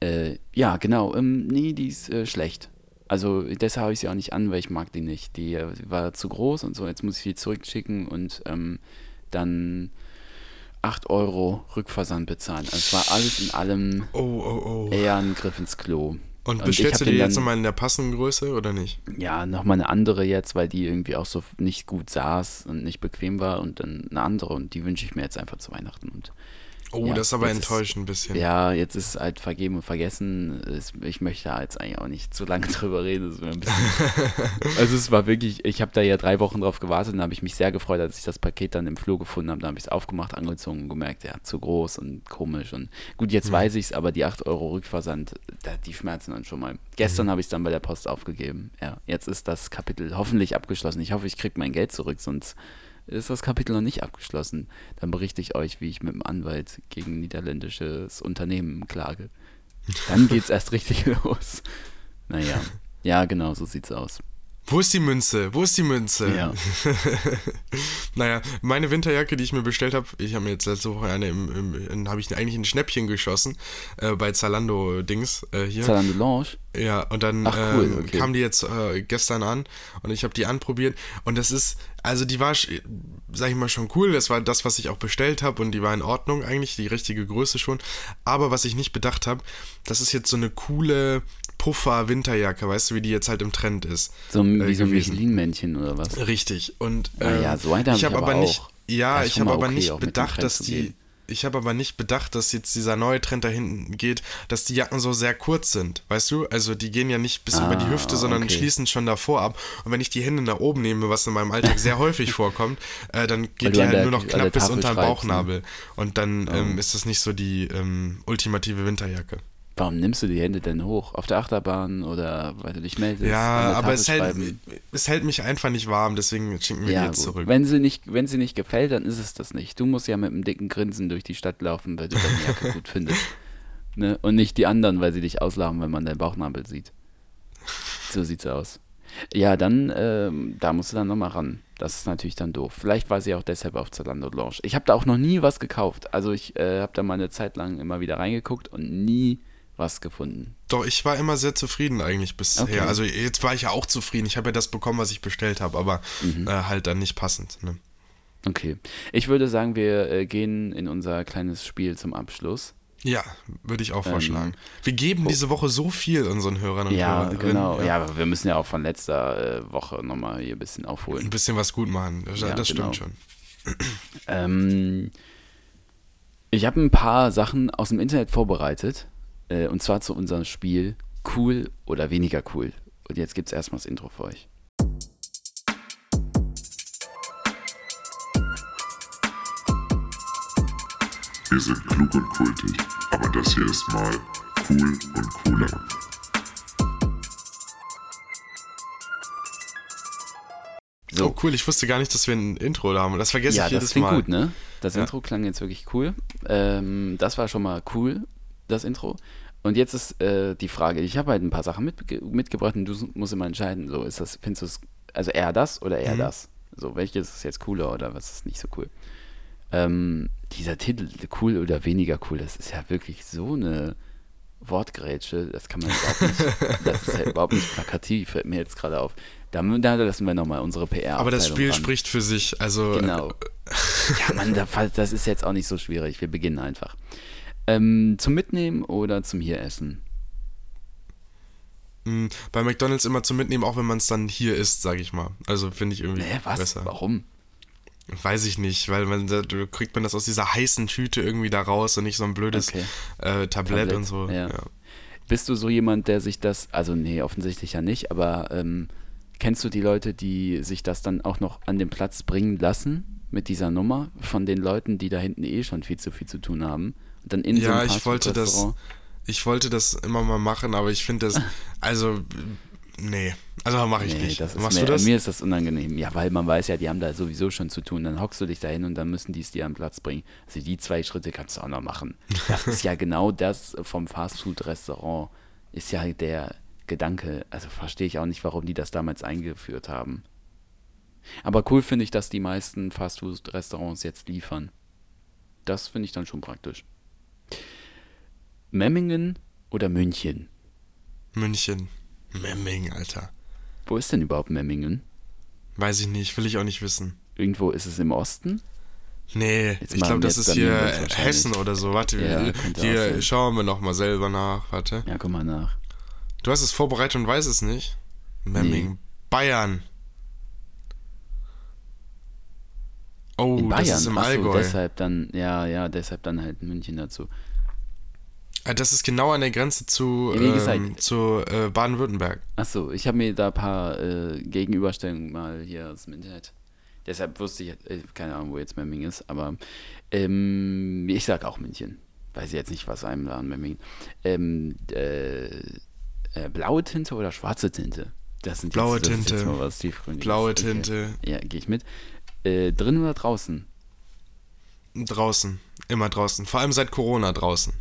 äh, ja, genau, ähm, nee, die ist äh, schlecht. Also deshalb habe ich sie auch nicht an, weil ich mag die nicht. Die äh, war zu groß und so, jetzt muss ich die zurückschicken und ähm, dann 8 Euro Rückversand bezahlen. Also es war alles in allem Oh, oh, oh. eher ein Griff ins Klo. Und bestellst hab du die jetzt nochmal in der passenden Größe oder nicht? Ja, nochmal eine andere jetzt, weil die irgendwie auch so nicht gut saß und nicht bequem war und dann eine andere und die wünsche ich mir jetzt einfach zu Weihnachten. Und Oh, Ja, das ist aber enttäuschend ein bisschen. ja, jetzt ist es halt vergeben und vergessen. Es, ich möchte da jetzt eigentlich auch nicht zu lange drüber reden. Also es war wirklich, ich habe da ja drei Wochen drauf gewartet und habe ich mich sehr gefreut, als ich das Paket dann im Flur gefunden habe. Da habe ich es aufgemacht, angezogen und gemerkt, ja, zu groß und komisch. Und gut, jetzt weiß ich es, aber die 8 Euro Rückversand, da, die schmerzen dann schon mal. Gestern habe ich es dann bei der Post aufgegeben. Ja, jetzt ist das Kapitel hoffentlich abgeschlossen. Ich hoffe, ich kriege mein Geld zurück, sonst ist das Kapitel noch nicht abgeschlossen. Dann berichte ich euch, wie ich mit dem Anwalt gegen niederländisches Unternehmen klage. Dann geht's erst richtig los. Naja, ja, genau, so sieht's aus. Wo ist die Münze? Wo ist die Münze? Ja. Naja, meine Winterjacke, die ich mir bestellt habe, ich habe mir jetzt letzte Woche eine im, im, in, habe ich eigentlich ein Schnäppchen geschossen äh, bei Zalando Dings äh, hier. Zalando Lounge? Ja, und dann Ach, cool, ähm, okay. kam die jetzt äh, gestern an und ich habe die anprobiert und das ist, also die war, sag ich mal, schon cool, das war das, was ich auch bestellt habe und die war in Ordnung eigentlich, die richtige Größe schon, aber was ich nicht bedacht habe, das ist jetzt so eine coole Puffer-Winterjacke, weißt du, wie die jetzt halt im Trend ist. So äh, wie so ein. Michelin-Männchen oder was? Richtig. Und Ah ja, ähm, so hab ich habe aber aber nicht, auch. ja, ich habe aber okay, nicht bedacht, dass die, ich habe aber nicht bedacht, dass jetzt dieser neue Trend dahin geht, dass die Jacken so sehr kurz sind, weißt du? Also die gehen ja nicht bis über die Ah, Hüfte, sondern okay. schließen schon davor ab. Und wenn ich die Hände nach oben nehme, was in meinem Alltag sehr häufig vorkommt, äh, dann geht die halt der- nur noch knapp bis unter den schreibst, ne? Bauchnabel. Und dann ähm, ist das nicht so die ähm, ultimative Winterjacke. Warum nimmst du die Hände denn hoch? Auf der Achterbahn oder weil du dich meldest? Ja, aber es hält, es hält mich einfach nicht warm, deswegen schicken wir Ja, die jetzt gut. zurück. Wenn sie, nicht, wenn sie nicht gefällt, dann ist es das nicht. Du musst ja mit einem dicken Grinsen durch die Stadt laufen, weil du deine Jacke gut findest. Ne? Und nicht die anderen, weil sie dich auslachen, wenn man deinen Bauchnabel sieht. So sieht's aus. Ja, dann, ähm, da musst du dann nochmal ran. Das ist natürlich dann doof. Vielleicht war sie auch deshalb auf Zalando Launch. Ich habe da auch noch nie was gekauft. Also ich äh, habe da mal eine Zeit lang immer wieder reingeguckt und nie was gefunden. Doch, ich war immer sehr zufrieden eigentlich bisher. Okay. Also jetzt war ich ja auch zufrieden. Ich habe ja das bekommen, was ich bestellt habe, aber Mhm. äh, halt dann nicht passend. Ne? Okay. Ich würde sagen, wir äh, gehen in unser kleines Spiel zum Abschluss. Ja, würde ich auch Ähm, vorschlagen. Wir geben diese Woche so viel unseren Hörern und Ja, Hörerinnen. genau. Ja, aber wir müssen ja auch von letzter äh, Woche nochmal hier ein bisschen Ein aufholen. bisschen was gut machen. Das, Ja, das genau. stimmt schon. Ähm, ich habe ein paar Sachen aus dem Internet vorbereitet. Äh, und zwar zu unserem Spiel Cool oder weniger cool. Und jetzt gibt's erstmal das Intro für euch. Wir sind klug und kultig, aber das hier ist mal cool und cooler. So. Oh, cool. Ich wusste gar nicht, dass wir ein Intro da haben. Das vergesse ja, ich jedes das klingt Mal. gut, ne? Das Ja. Intro klang jetzt wirklich cool. Ähm, das war schon mal cool, das Intro. Und jetzt ist äh, die Frage, ich habe halt ein paar Sachen mitge mitgebracht und du musst immer entscheiden, so ist das, findest du es, also eher das oder eher Mhm. das? So, welches ist jetzt cooler oder was ist nicht so cool? Ähm, dieser Titel, cool oder weniger cool, das ist ja wirklich so eine Wortgrätsche, das kann man überhaupt nicht, das ist ja überhaupt nicht plakativ, fällt mir jetzt gerade auf. Da, da lassen wir nochmal unsere PR Aber das Spiel ran. spricht für sich. Also Genau. Ja, Mann, da- das ist jetzt auch nicht so schwierig. Wir beginnen einfach. Ähm, zum Mitnehmen oder zum hier essen? mh, bei McDonalds immer zum Mitnehmen, auch wenn man es dann hier isst, sage ich mal. Also finde ich irgendwie Nee, was? besser. Warum? Weiß ich nicht, weil man da da kriegt man das aus dieser heißen Tüte irgendwie da raus und nicht so ein blödes Okay. äh, Tablett, Tablett, und so. ja. Ja. Bist du so jemand, der sich das, also nee, offensichtlich ja nicht, aber ähm, kennst du die Leute, die sich das dann auch noch an den Platz bringen lassen mit dieser Nummer von den Leuten, die da hinten eh schon viel zu viel zu tun haben? Dann in so Ja, einem ich wollte das, ich wollte das immer mal machen, aber ich finde das, also, nee, also mache ich Nee, nicht. Machst mir, du das? mir ist das unangenehm. Ja, weil man weiß ja, die haben da sowieso schon zu tun. Dann hockst du dich da hin und dann müssen die es dir am Platz bringen. Also die zwei Schritte kannst du auch noch machen. Das ist ja genau das vom Fastfood-Restaurant. Ist ja der Gedanke. Also verstehe ich auch nicht, warum die das damals eingeführt haben. Aber cool finde ich, dass die meisten Fastfood-Restaurants jetzt liefern. Das finde ich dann schon praktisch. Memmingen oder München? München. Memming, Alter. Wo ist denn überhaupt Memmingen? Weiß ich nicht, will ich auch nicht wissen. Irgendwo ist es im Osten? Nee, Jetzt ich glaube, das ist hier. Hessen oder so. Warte, Ja, hier schauen wir nochmal selber nach. Warte. Ja, guck mal nach. Du hast es vorbereitet und weißt es nicht? Memming. Nee. Bayern. Oh, In Bayern. das ist im Ach so, Allgäu. deshalb dann, ja, ja, deshalb dann halt München dazu. Ah, Das ist genau an der Grenze zu, Ja, wie gesagt- ähm, zu äh, Baden-Württemberg. Achso, ich habe mir da ein paar äh, Gegenüberstellungen mal hier aus dem Internet. Deshalb wusste ich, äh, keine Ahnung, wo jetzt Memming ist, aber ähm, ich sag auch München. Weiß jetzt nicht, was einem da an Memmingen. Ähm, äh, äh, blaue Tinte oder schwarze Tinte? Das sind Blaue jetzt, Ist Tinte. jetzt mal was. Blaue Okay. Tinte. Ja, gehe ich mit. Äh, drin oder draußen? Draußen. Immer draußen. Vor allem seit Corona draußen.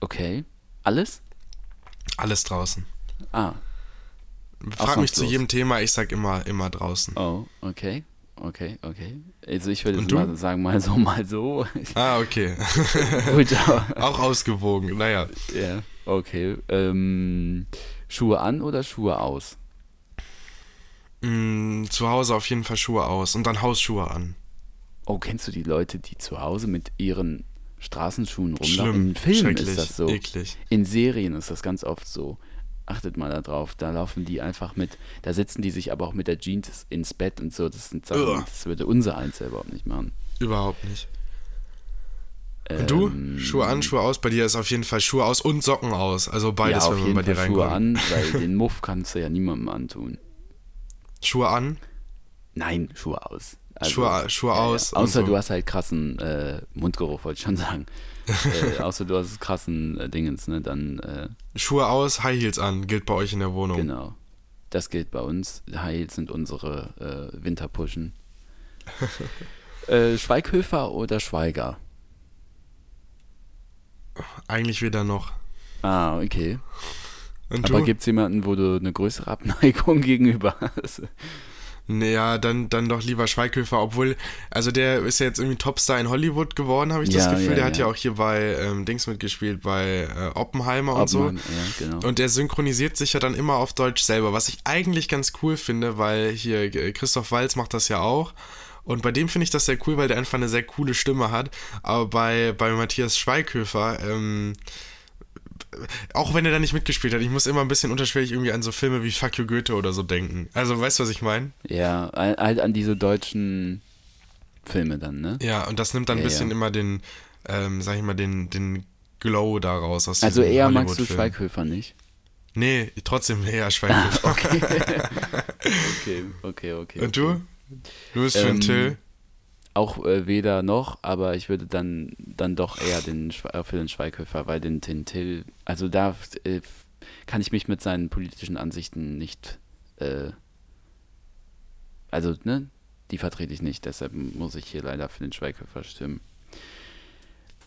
Okay. Alles? Alles draußen. Ah, Frag mich zu jedem Thema, ich sag immer, immer draußen. Oh, okay. Okay, okay. Also ich würde mal sagen, mal so, mal so. Ah, okay. Gut, Auch ausgewogen, naja. ja, okay. Ähm, Schuhe an oder Schuhe aus? Mm, zu Hause auf jeden Fall Schuhe aus und dann Hausschuhe an. Oh, kennst du die Leute, die zu Hause mit ihren Straßenschuhen rumlaufen? In Filmen ist das so. eklig. In Serien ist das ganz oft so. Achtet mal da drauf. Da laufen die einfach mit, da sitzen die sich aber auch mit der Jeans ins Bett und so. Das sind Sachen, Ugh. das würde unser eins überhaupt nicht machen. Überhaupt nicht. Und du? Ähm, Schuhe an, Schuhe aus. Bei dir ist auf jeden Fall Schuhe aus und Socken aus. Also beides, ja, auf wenn man bei dir Fall Schuhe reinkommt. an, weil den Muff kannst du ja niemandem antun. Schuhe an, Nein, Schuhe aus. Also, Schuhe, Schuhe aus. und Außer so. du hast halt krassen äh, Mundgeruch, wollte ich schon sagen. äh, außer du hast krassen äh, Dingens, ne? Dann, äh, Schuhe aus, High Heels an, gilt bei euch in der Wohnung. genau. Das gilt bei uns. High Heels sind unsere äh, Winterpushen. äh, Schweighöfer oder Schweiger? Eigentlich weder noch. Ah, okay. Und Aber gibt es jemanden, wo du eine größere Abneigung gegenüber hast? Naja, dann, dann doch lieber Schweighöfer, obwohl, also der ist ja jetzt irgendwie Topstar in Hollywood geworden, habe ich das Ja, Gefühl. ja, der hat ja ja. auch hier bei ähm, Dings mitgespielt, bei äh, Oppenheimer und so. Ja, genau. Und der synchronisiert sich ja dann immer auf Deutsch selber, was ich eigentlich ganz cool finde, weil hier äh, Christoph Walz macht das ja auch. Und bei dem finde ich das sehr cool, weil der einfach eine sehr coole Stimme hat. Aber bei, bei Matthias Schweighöfer, ähm, auch wenn er da nicht mitgespielt hat, ich muss immer ein bisschen unterschwellig irgendwie an so Filme wie Fuck You Goethe oder so denken. Also, weißt du, was ich meine? ja, halt an diese deutschen Filme dann, ne? Ja, und das nimmt dann ein Ja, bisschen ja. immer den, ähm, sag ich mal, den, den Glow daraus aus Also eher magst du. Schweighöfer nicht? Nee, trotzdem eher Schweighöfer. Okay. okay, okay, okay. Und du? Du bist für Ähm, den Till? Auch äh, weder noch, aber ich würde dann, dann doch eher den, äh, für den Schweighöfer, weil den Tintil, also da äh, kann ich mich mit seinen politischen Ansichten nicht, äh, also, ne, die vertrete ich nicht, deshalb muss ich hier leider für den Schweighöfer stimmen.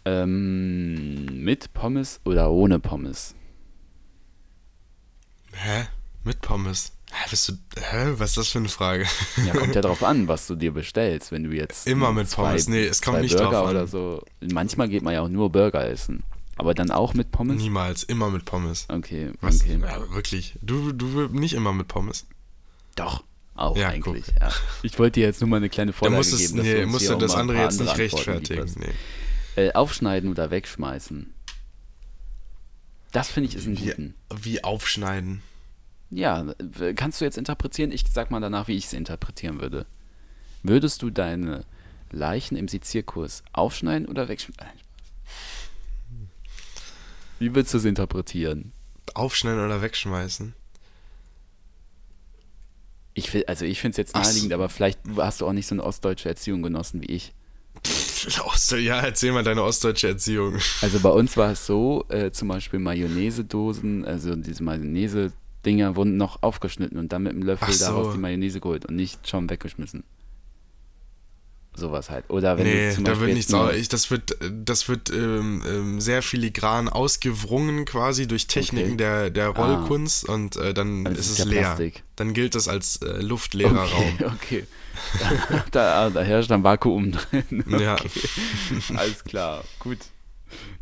Ähm. Mit Pommes oder ohne Pommes? Hä? Mit Pommes? Hä, bist du, hä? Was ist das für eine Frage? Ja, kommt ja drauf an, was du dir bestellst, wenn du jetzt Immer mit zwei- Pommes. Nee, es kommt nicht Burger drauf an. oder so. Manchmal geht man ja auch nur Burger essen, aber dann auch mit Pommes. Niemals, immer mit Pommes. Okay, Was? okay. Ja, wirklich. Du, du nicht immer mit Pommes. Doch, auch Ja, eigentlich. Ja. Ich wollte dir jetzt nur mal eine kleine Da Vorlage es, geben, dass nee, musst du das andere jetzt nicht rechtfertigen. Nee. Äh, aufschneiden oder wegschmeißen. Das finde ich ist ein Wie, guten. wie aufschneiden? Ja, kannst du jetzt interpretieren? Ich sag mal danach, wie ich es interpretieren würde. Würdest du deine Leichen im Sezierkurs aufschneiden oder wegschmeißen? Wie würdest du es interpretieren? Aufschneiden oder wegschmeißen? Ich will, also ich finde es jetzt Ach so. naheliegend, aber vielleicht hast du auch nicht so eine ostdeutsche Erziehung genossen wie ich. Ja, erzähl mal deine ostdeutsche Erziehung. Also bei uns war es so, äh, zum Beispiel Mayonnaise-Dosen, also diese Mayonnaise-Dinger wurden noch aufgeschnitten und dann mit dem Löffel so. daraus die Mayonnaise geholt und nicht schon weggeschmissen. Sowas halt. Oder wenn Nee, du zum da Beispiel wird nichts. Ich, das wird, das wird ähm, ähm, sehr filigran ausgewrungen quasi durch Techniken Okay. der, der Rollkunst und äh, dann das ist es ja leer. Plastik. Dann gilt das als äh, luftleerer Raum. Okay, okay. da, da herrscht ein Vakuum drin. Ja. Alles klar, gut.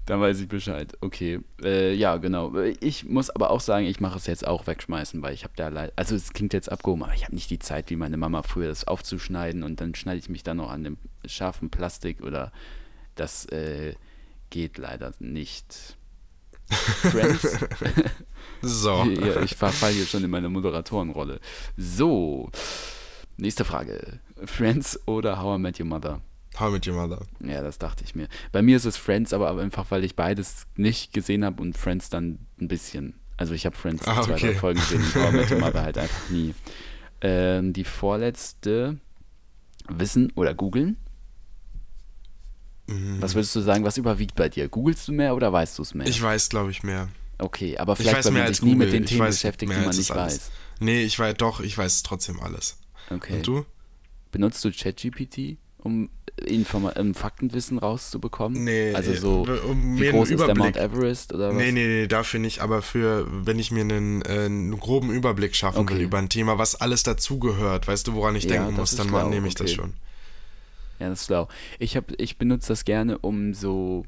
Dann weiß ich Bescheid. Okay, äh, ja, genau. Ich muss aber auch sagen, ich mache es jetzt auch wegschmeißen, weil ich habe da leider, also es klingt jetzt abgehoben, aber ich habe nicht die Zeit, wie meine Mama früher, das aufzuschneiden und dann schneide ich mich dann noch an dem scharfen Plastik oder das äh, geht leider nicht. Friends, So. ja, ich verfall hier schon in meine Moderatorenrolle. So, nächste Frage. Friends oder How I Met Your Mother? How mit Your Mother. Ja, das dachte ich mir. Bei mir ist es Friends, aber einfach, weil ich beides nicht gesehen habe und Friends dann ein bisschen. Also ich habe Friends Ah, zwei, drei. Folgen gesehen, aber Met Your Mother halt einfach nie. Ähm, die vorletzte, Wissen oder googeln? Was würdest du sagen, was überwiegt bei dir? Googlest du mehr oder weißt du es mehr? Ich weiß, glaube ich, mehr. okay, aber Ich vielleicht, weil man sich nie mit den Themen beschäftigt, die man nicht weiß. Nee, ich weiß doch, ich weiß trotzdem alles. Okay. Und du? Benutzt du ChatGPT, um Informa ähm, Faktenwissen rauszubekommen? Nee, Also so, um wie groß ist der Mount Everest oder was? Nee, nee, nee, dafür nicht, aber für, wenn ich mir einen, äh, einen groben Überblick schaffen Okay. will über ein Thema, was alles dazugehört, weißt du, woran ich Ja, denken das muss, dann nehme ich das okay. schon. Ja, das ist schlau. Ich, hab, ich benutze das gerne, um so.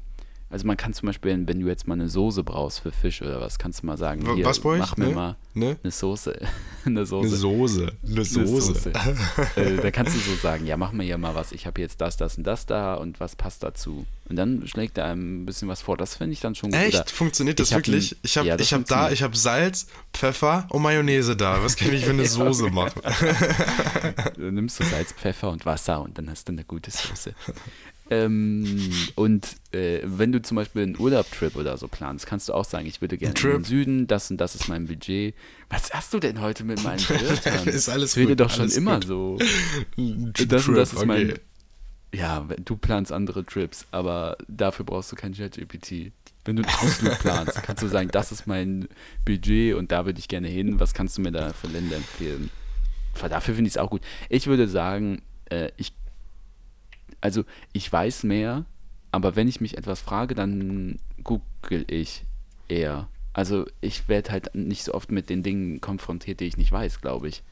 Also man kann zum Beispiel, wenn- du jetzt mal eine Soße brauchst für Fisch oder was, kannst du mal sagen, hier, was brauch ich? mach mir Ne? mal Ne? eine Soße. eine Soße. Eine Soße. Eine Eine Soße. Äh, da kannst du so sagen, ja, mach mir hier mal was. Ich habe jetzt das, das und das da und was passt dazu. Und dann schlägt er einem ein bisschen was vor. Das finde ich dann schon gut. Oder Echt? Funktioniert das wirklich? ein- ich habe ja, ich hab da, ich habe Salz, Pfeffer und Mayonnaise da. Was kann ich für eine Soße machen? Dann nimmst du Salz, Pfeffer und Wasser und dann hast du eine gute Soße. Ähm, und äh, wenn du zum Beispiel einen Urlaubtrip oder so planst, kannst du auch sagen, ich würde gerne in Trip? den Süden, das und das ist mein Budget. Was hast du denn heute mit meinen Wörtern? Ist alles ich rede gut, doch schon immer gut. so. Das und das Trip, ist mein. okay. Ja, du planst andere Trips, aber dafür brauchst du kein ChatGPT. Wenn du einen Ausflug planst, kannst du sagen, das ist mein Budget und da würde ich gerne hin. Was kannst du mir da für Länder empfehlen? Dafür finde ich es auch gut. Ich würde sagen, äh, ich, also ich weiß mehr, aber wenn ich mich etwas frage, dann google ich eher. Also ich werde halt nicht so oft mit den Dingen konfrontiert, die ich nicht weiß, glaube ich.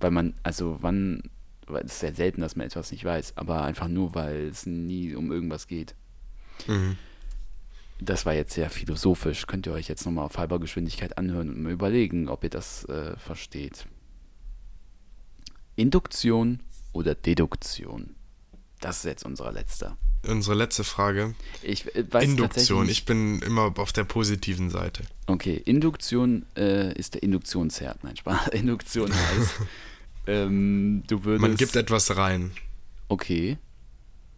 Weil man, also wann, weil es ist sehr selten, dass man etwas nicht weiß, aber einfach nur, weil es nie um irgendwas geht. Mhm. Das war jetzt sehr philosophisch. Könnt ihr euch jetzt nochmal auf halber Geschwindigkeit anhören und mal überlegen, ob ihr das äh, versteht. Induktion oder Deduktion? Das ist jetzt unser letzter. Unsere letzte Frage. Ich äh, weiß Induktion. Ich bin immer auf der positiven Seite. Okay, Induktion äh, ist der Induktionsherd. Nein, Spaß. Induktion heißt, ähm, du würdest. Man gibt etwas rein. Okay.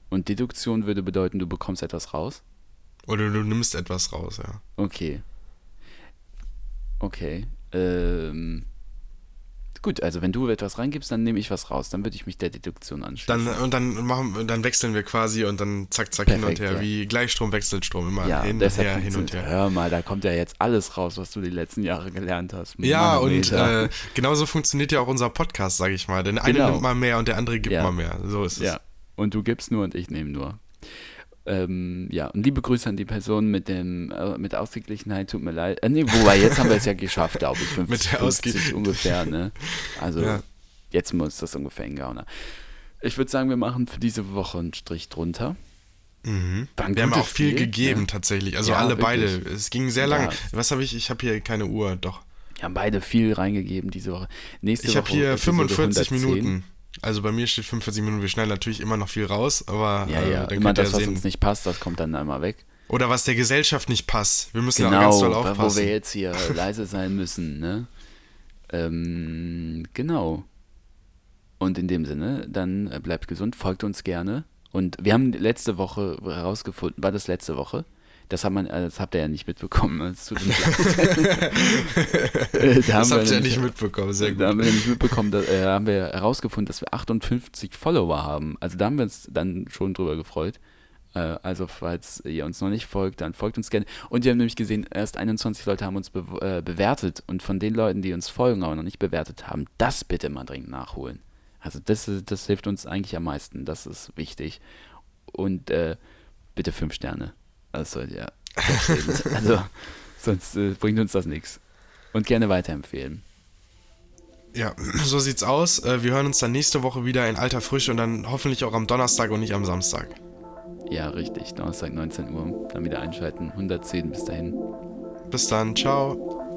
Und Deduktion würde bedeuten, du bekommst etwas raus? Oder du nimmst etwas raus, ja. Okay. Okay. Ähm, gut, also wenn du etwas reingibst, dann nehme ich was raus. Dann würde ich mich der Deduktion anschließen. Dann, und dann machen, dann wechseln wir quasi und dann zack, zack, hin Perfekt, und her. ja. Wie Gleichstrom, Wechselstrom. Immer ja, hin und her, hin und her. Hör mal, da kommt ja jetzt alles raus, was du die letzten Jahre gelernt hast. Ja, und Manometer. äh, genauso funktioniert ja auch unser Podcast, sage ich mal. Denn Genau. nimmt mal mehr und der andere gibt Ja. mal mehr. So ist es. Ja, und du gibst nur und ich nehme nur. Ähm, ja, und liebe Grüße an die Person mit dem äh, mit Ausgeglichenheit, tut mir leid. Äh, nee, wobei, jetzt haben wir es ja geschafft, glaube ich. 50, Mit der 50 Ausge- ungefähr, ne? Also Ja. jetzt muss das ungefähr hingehauen. Ich würde sagen, wir machen für diese Woche einen Strich drunter. Ein Wir haben auch viel Spiel, gegeben ne? tatsächlich. Also Ja, alle wirklich. beide. Es ging sehr lange. Ja. Was habe ich? Ich habe hier keine Uhr, doch. Wir haben beide viel reingegeben diese Woche. Nächste Ich habe hier Episode 45 110. Minuten. Also bei mir steht 45 Minuten. Wir schneiden natürlich immer noch viel raus, aber Ja, äh, ja, dann immer das, was sehen. uns nicht passt, das kommt dann einmal weg. Oder was der Gesellschaft nicht passt. Wir müssen ja auch ganz Genau, doll wo aufpassen. wir jetzt hier leise sein müssen, ne? Ähm, genau. Und in dem Sinne, dann äh, bleibt gesund, folgt uns gerne. Und wir haben letzte Woche herausgefunden, war das letzte Woche? Das, hat man, äh, das habt ihr ja nicht mitbekommen. Es tut. Äh, das haben wir habt ihr ja nicht mitbekommen. Sehr gut. Da haben wir nämlich mitbekommen, da äh, haben wir herausgefunden, dass wir 58 Follower haben. Also da haben wir uns dann schon drüber gefreut. Äh, also falls ihr uns noch nicht folgt, dann folgt uns gerne. Und wir haben nämlich gesehen, erst 21 Leute haben uns be äh, bewertet. Und von den Leuten, die uns folgen, aber noch nicht bewertet haben, das bitte mal dringend nachholen. Also das, ist- das hilft uns eigentlich am meisten. Das ist wichtig. Und äh, bitte fünf Sterne. Soll ja. also sonst äh, bringt uns das nichts. Und gerne weiterempfehlen. Ja, so sieht's aus. Äh, Wir hören uns dann nächste Woche wieder in alter Frische und dann hoffentlich auch am Donnerstag und nicht am Samstag. Ja, richtig. Donnerstag 19 Uhr. Dann wieder einschalten. 110 bis dahin. Bis dann. Ciao.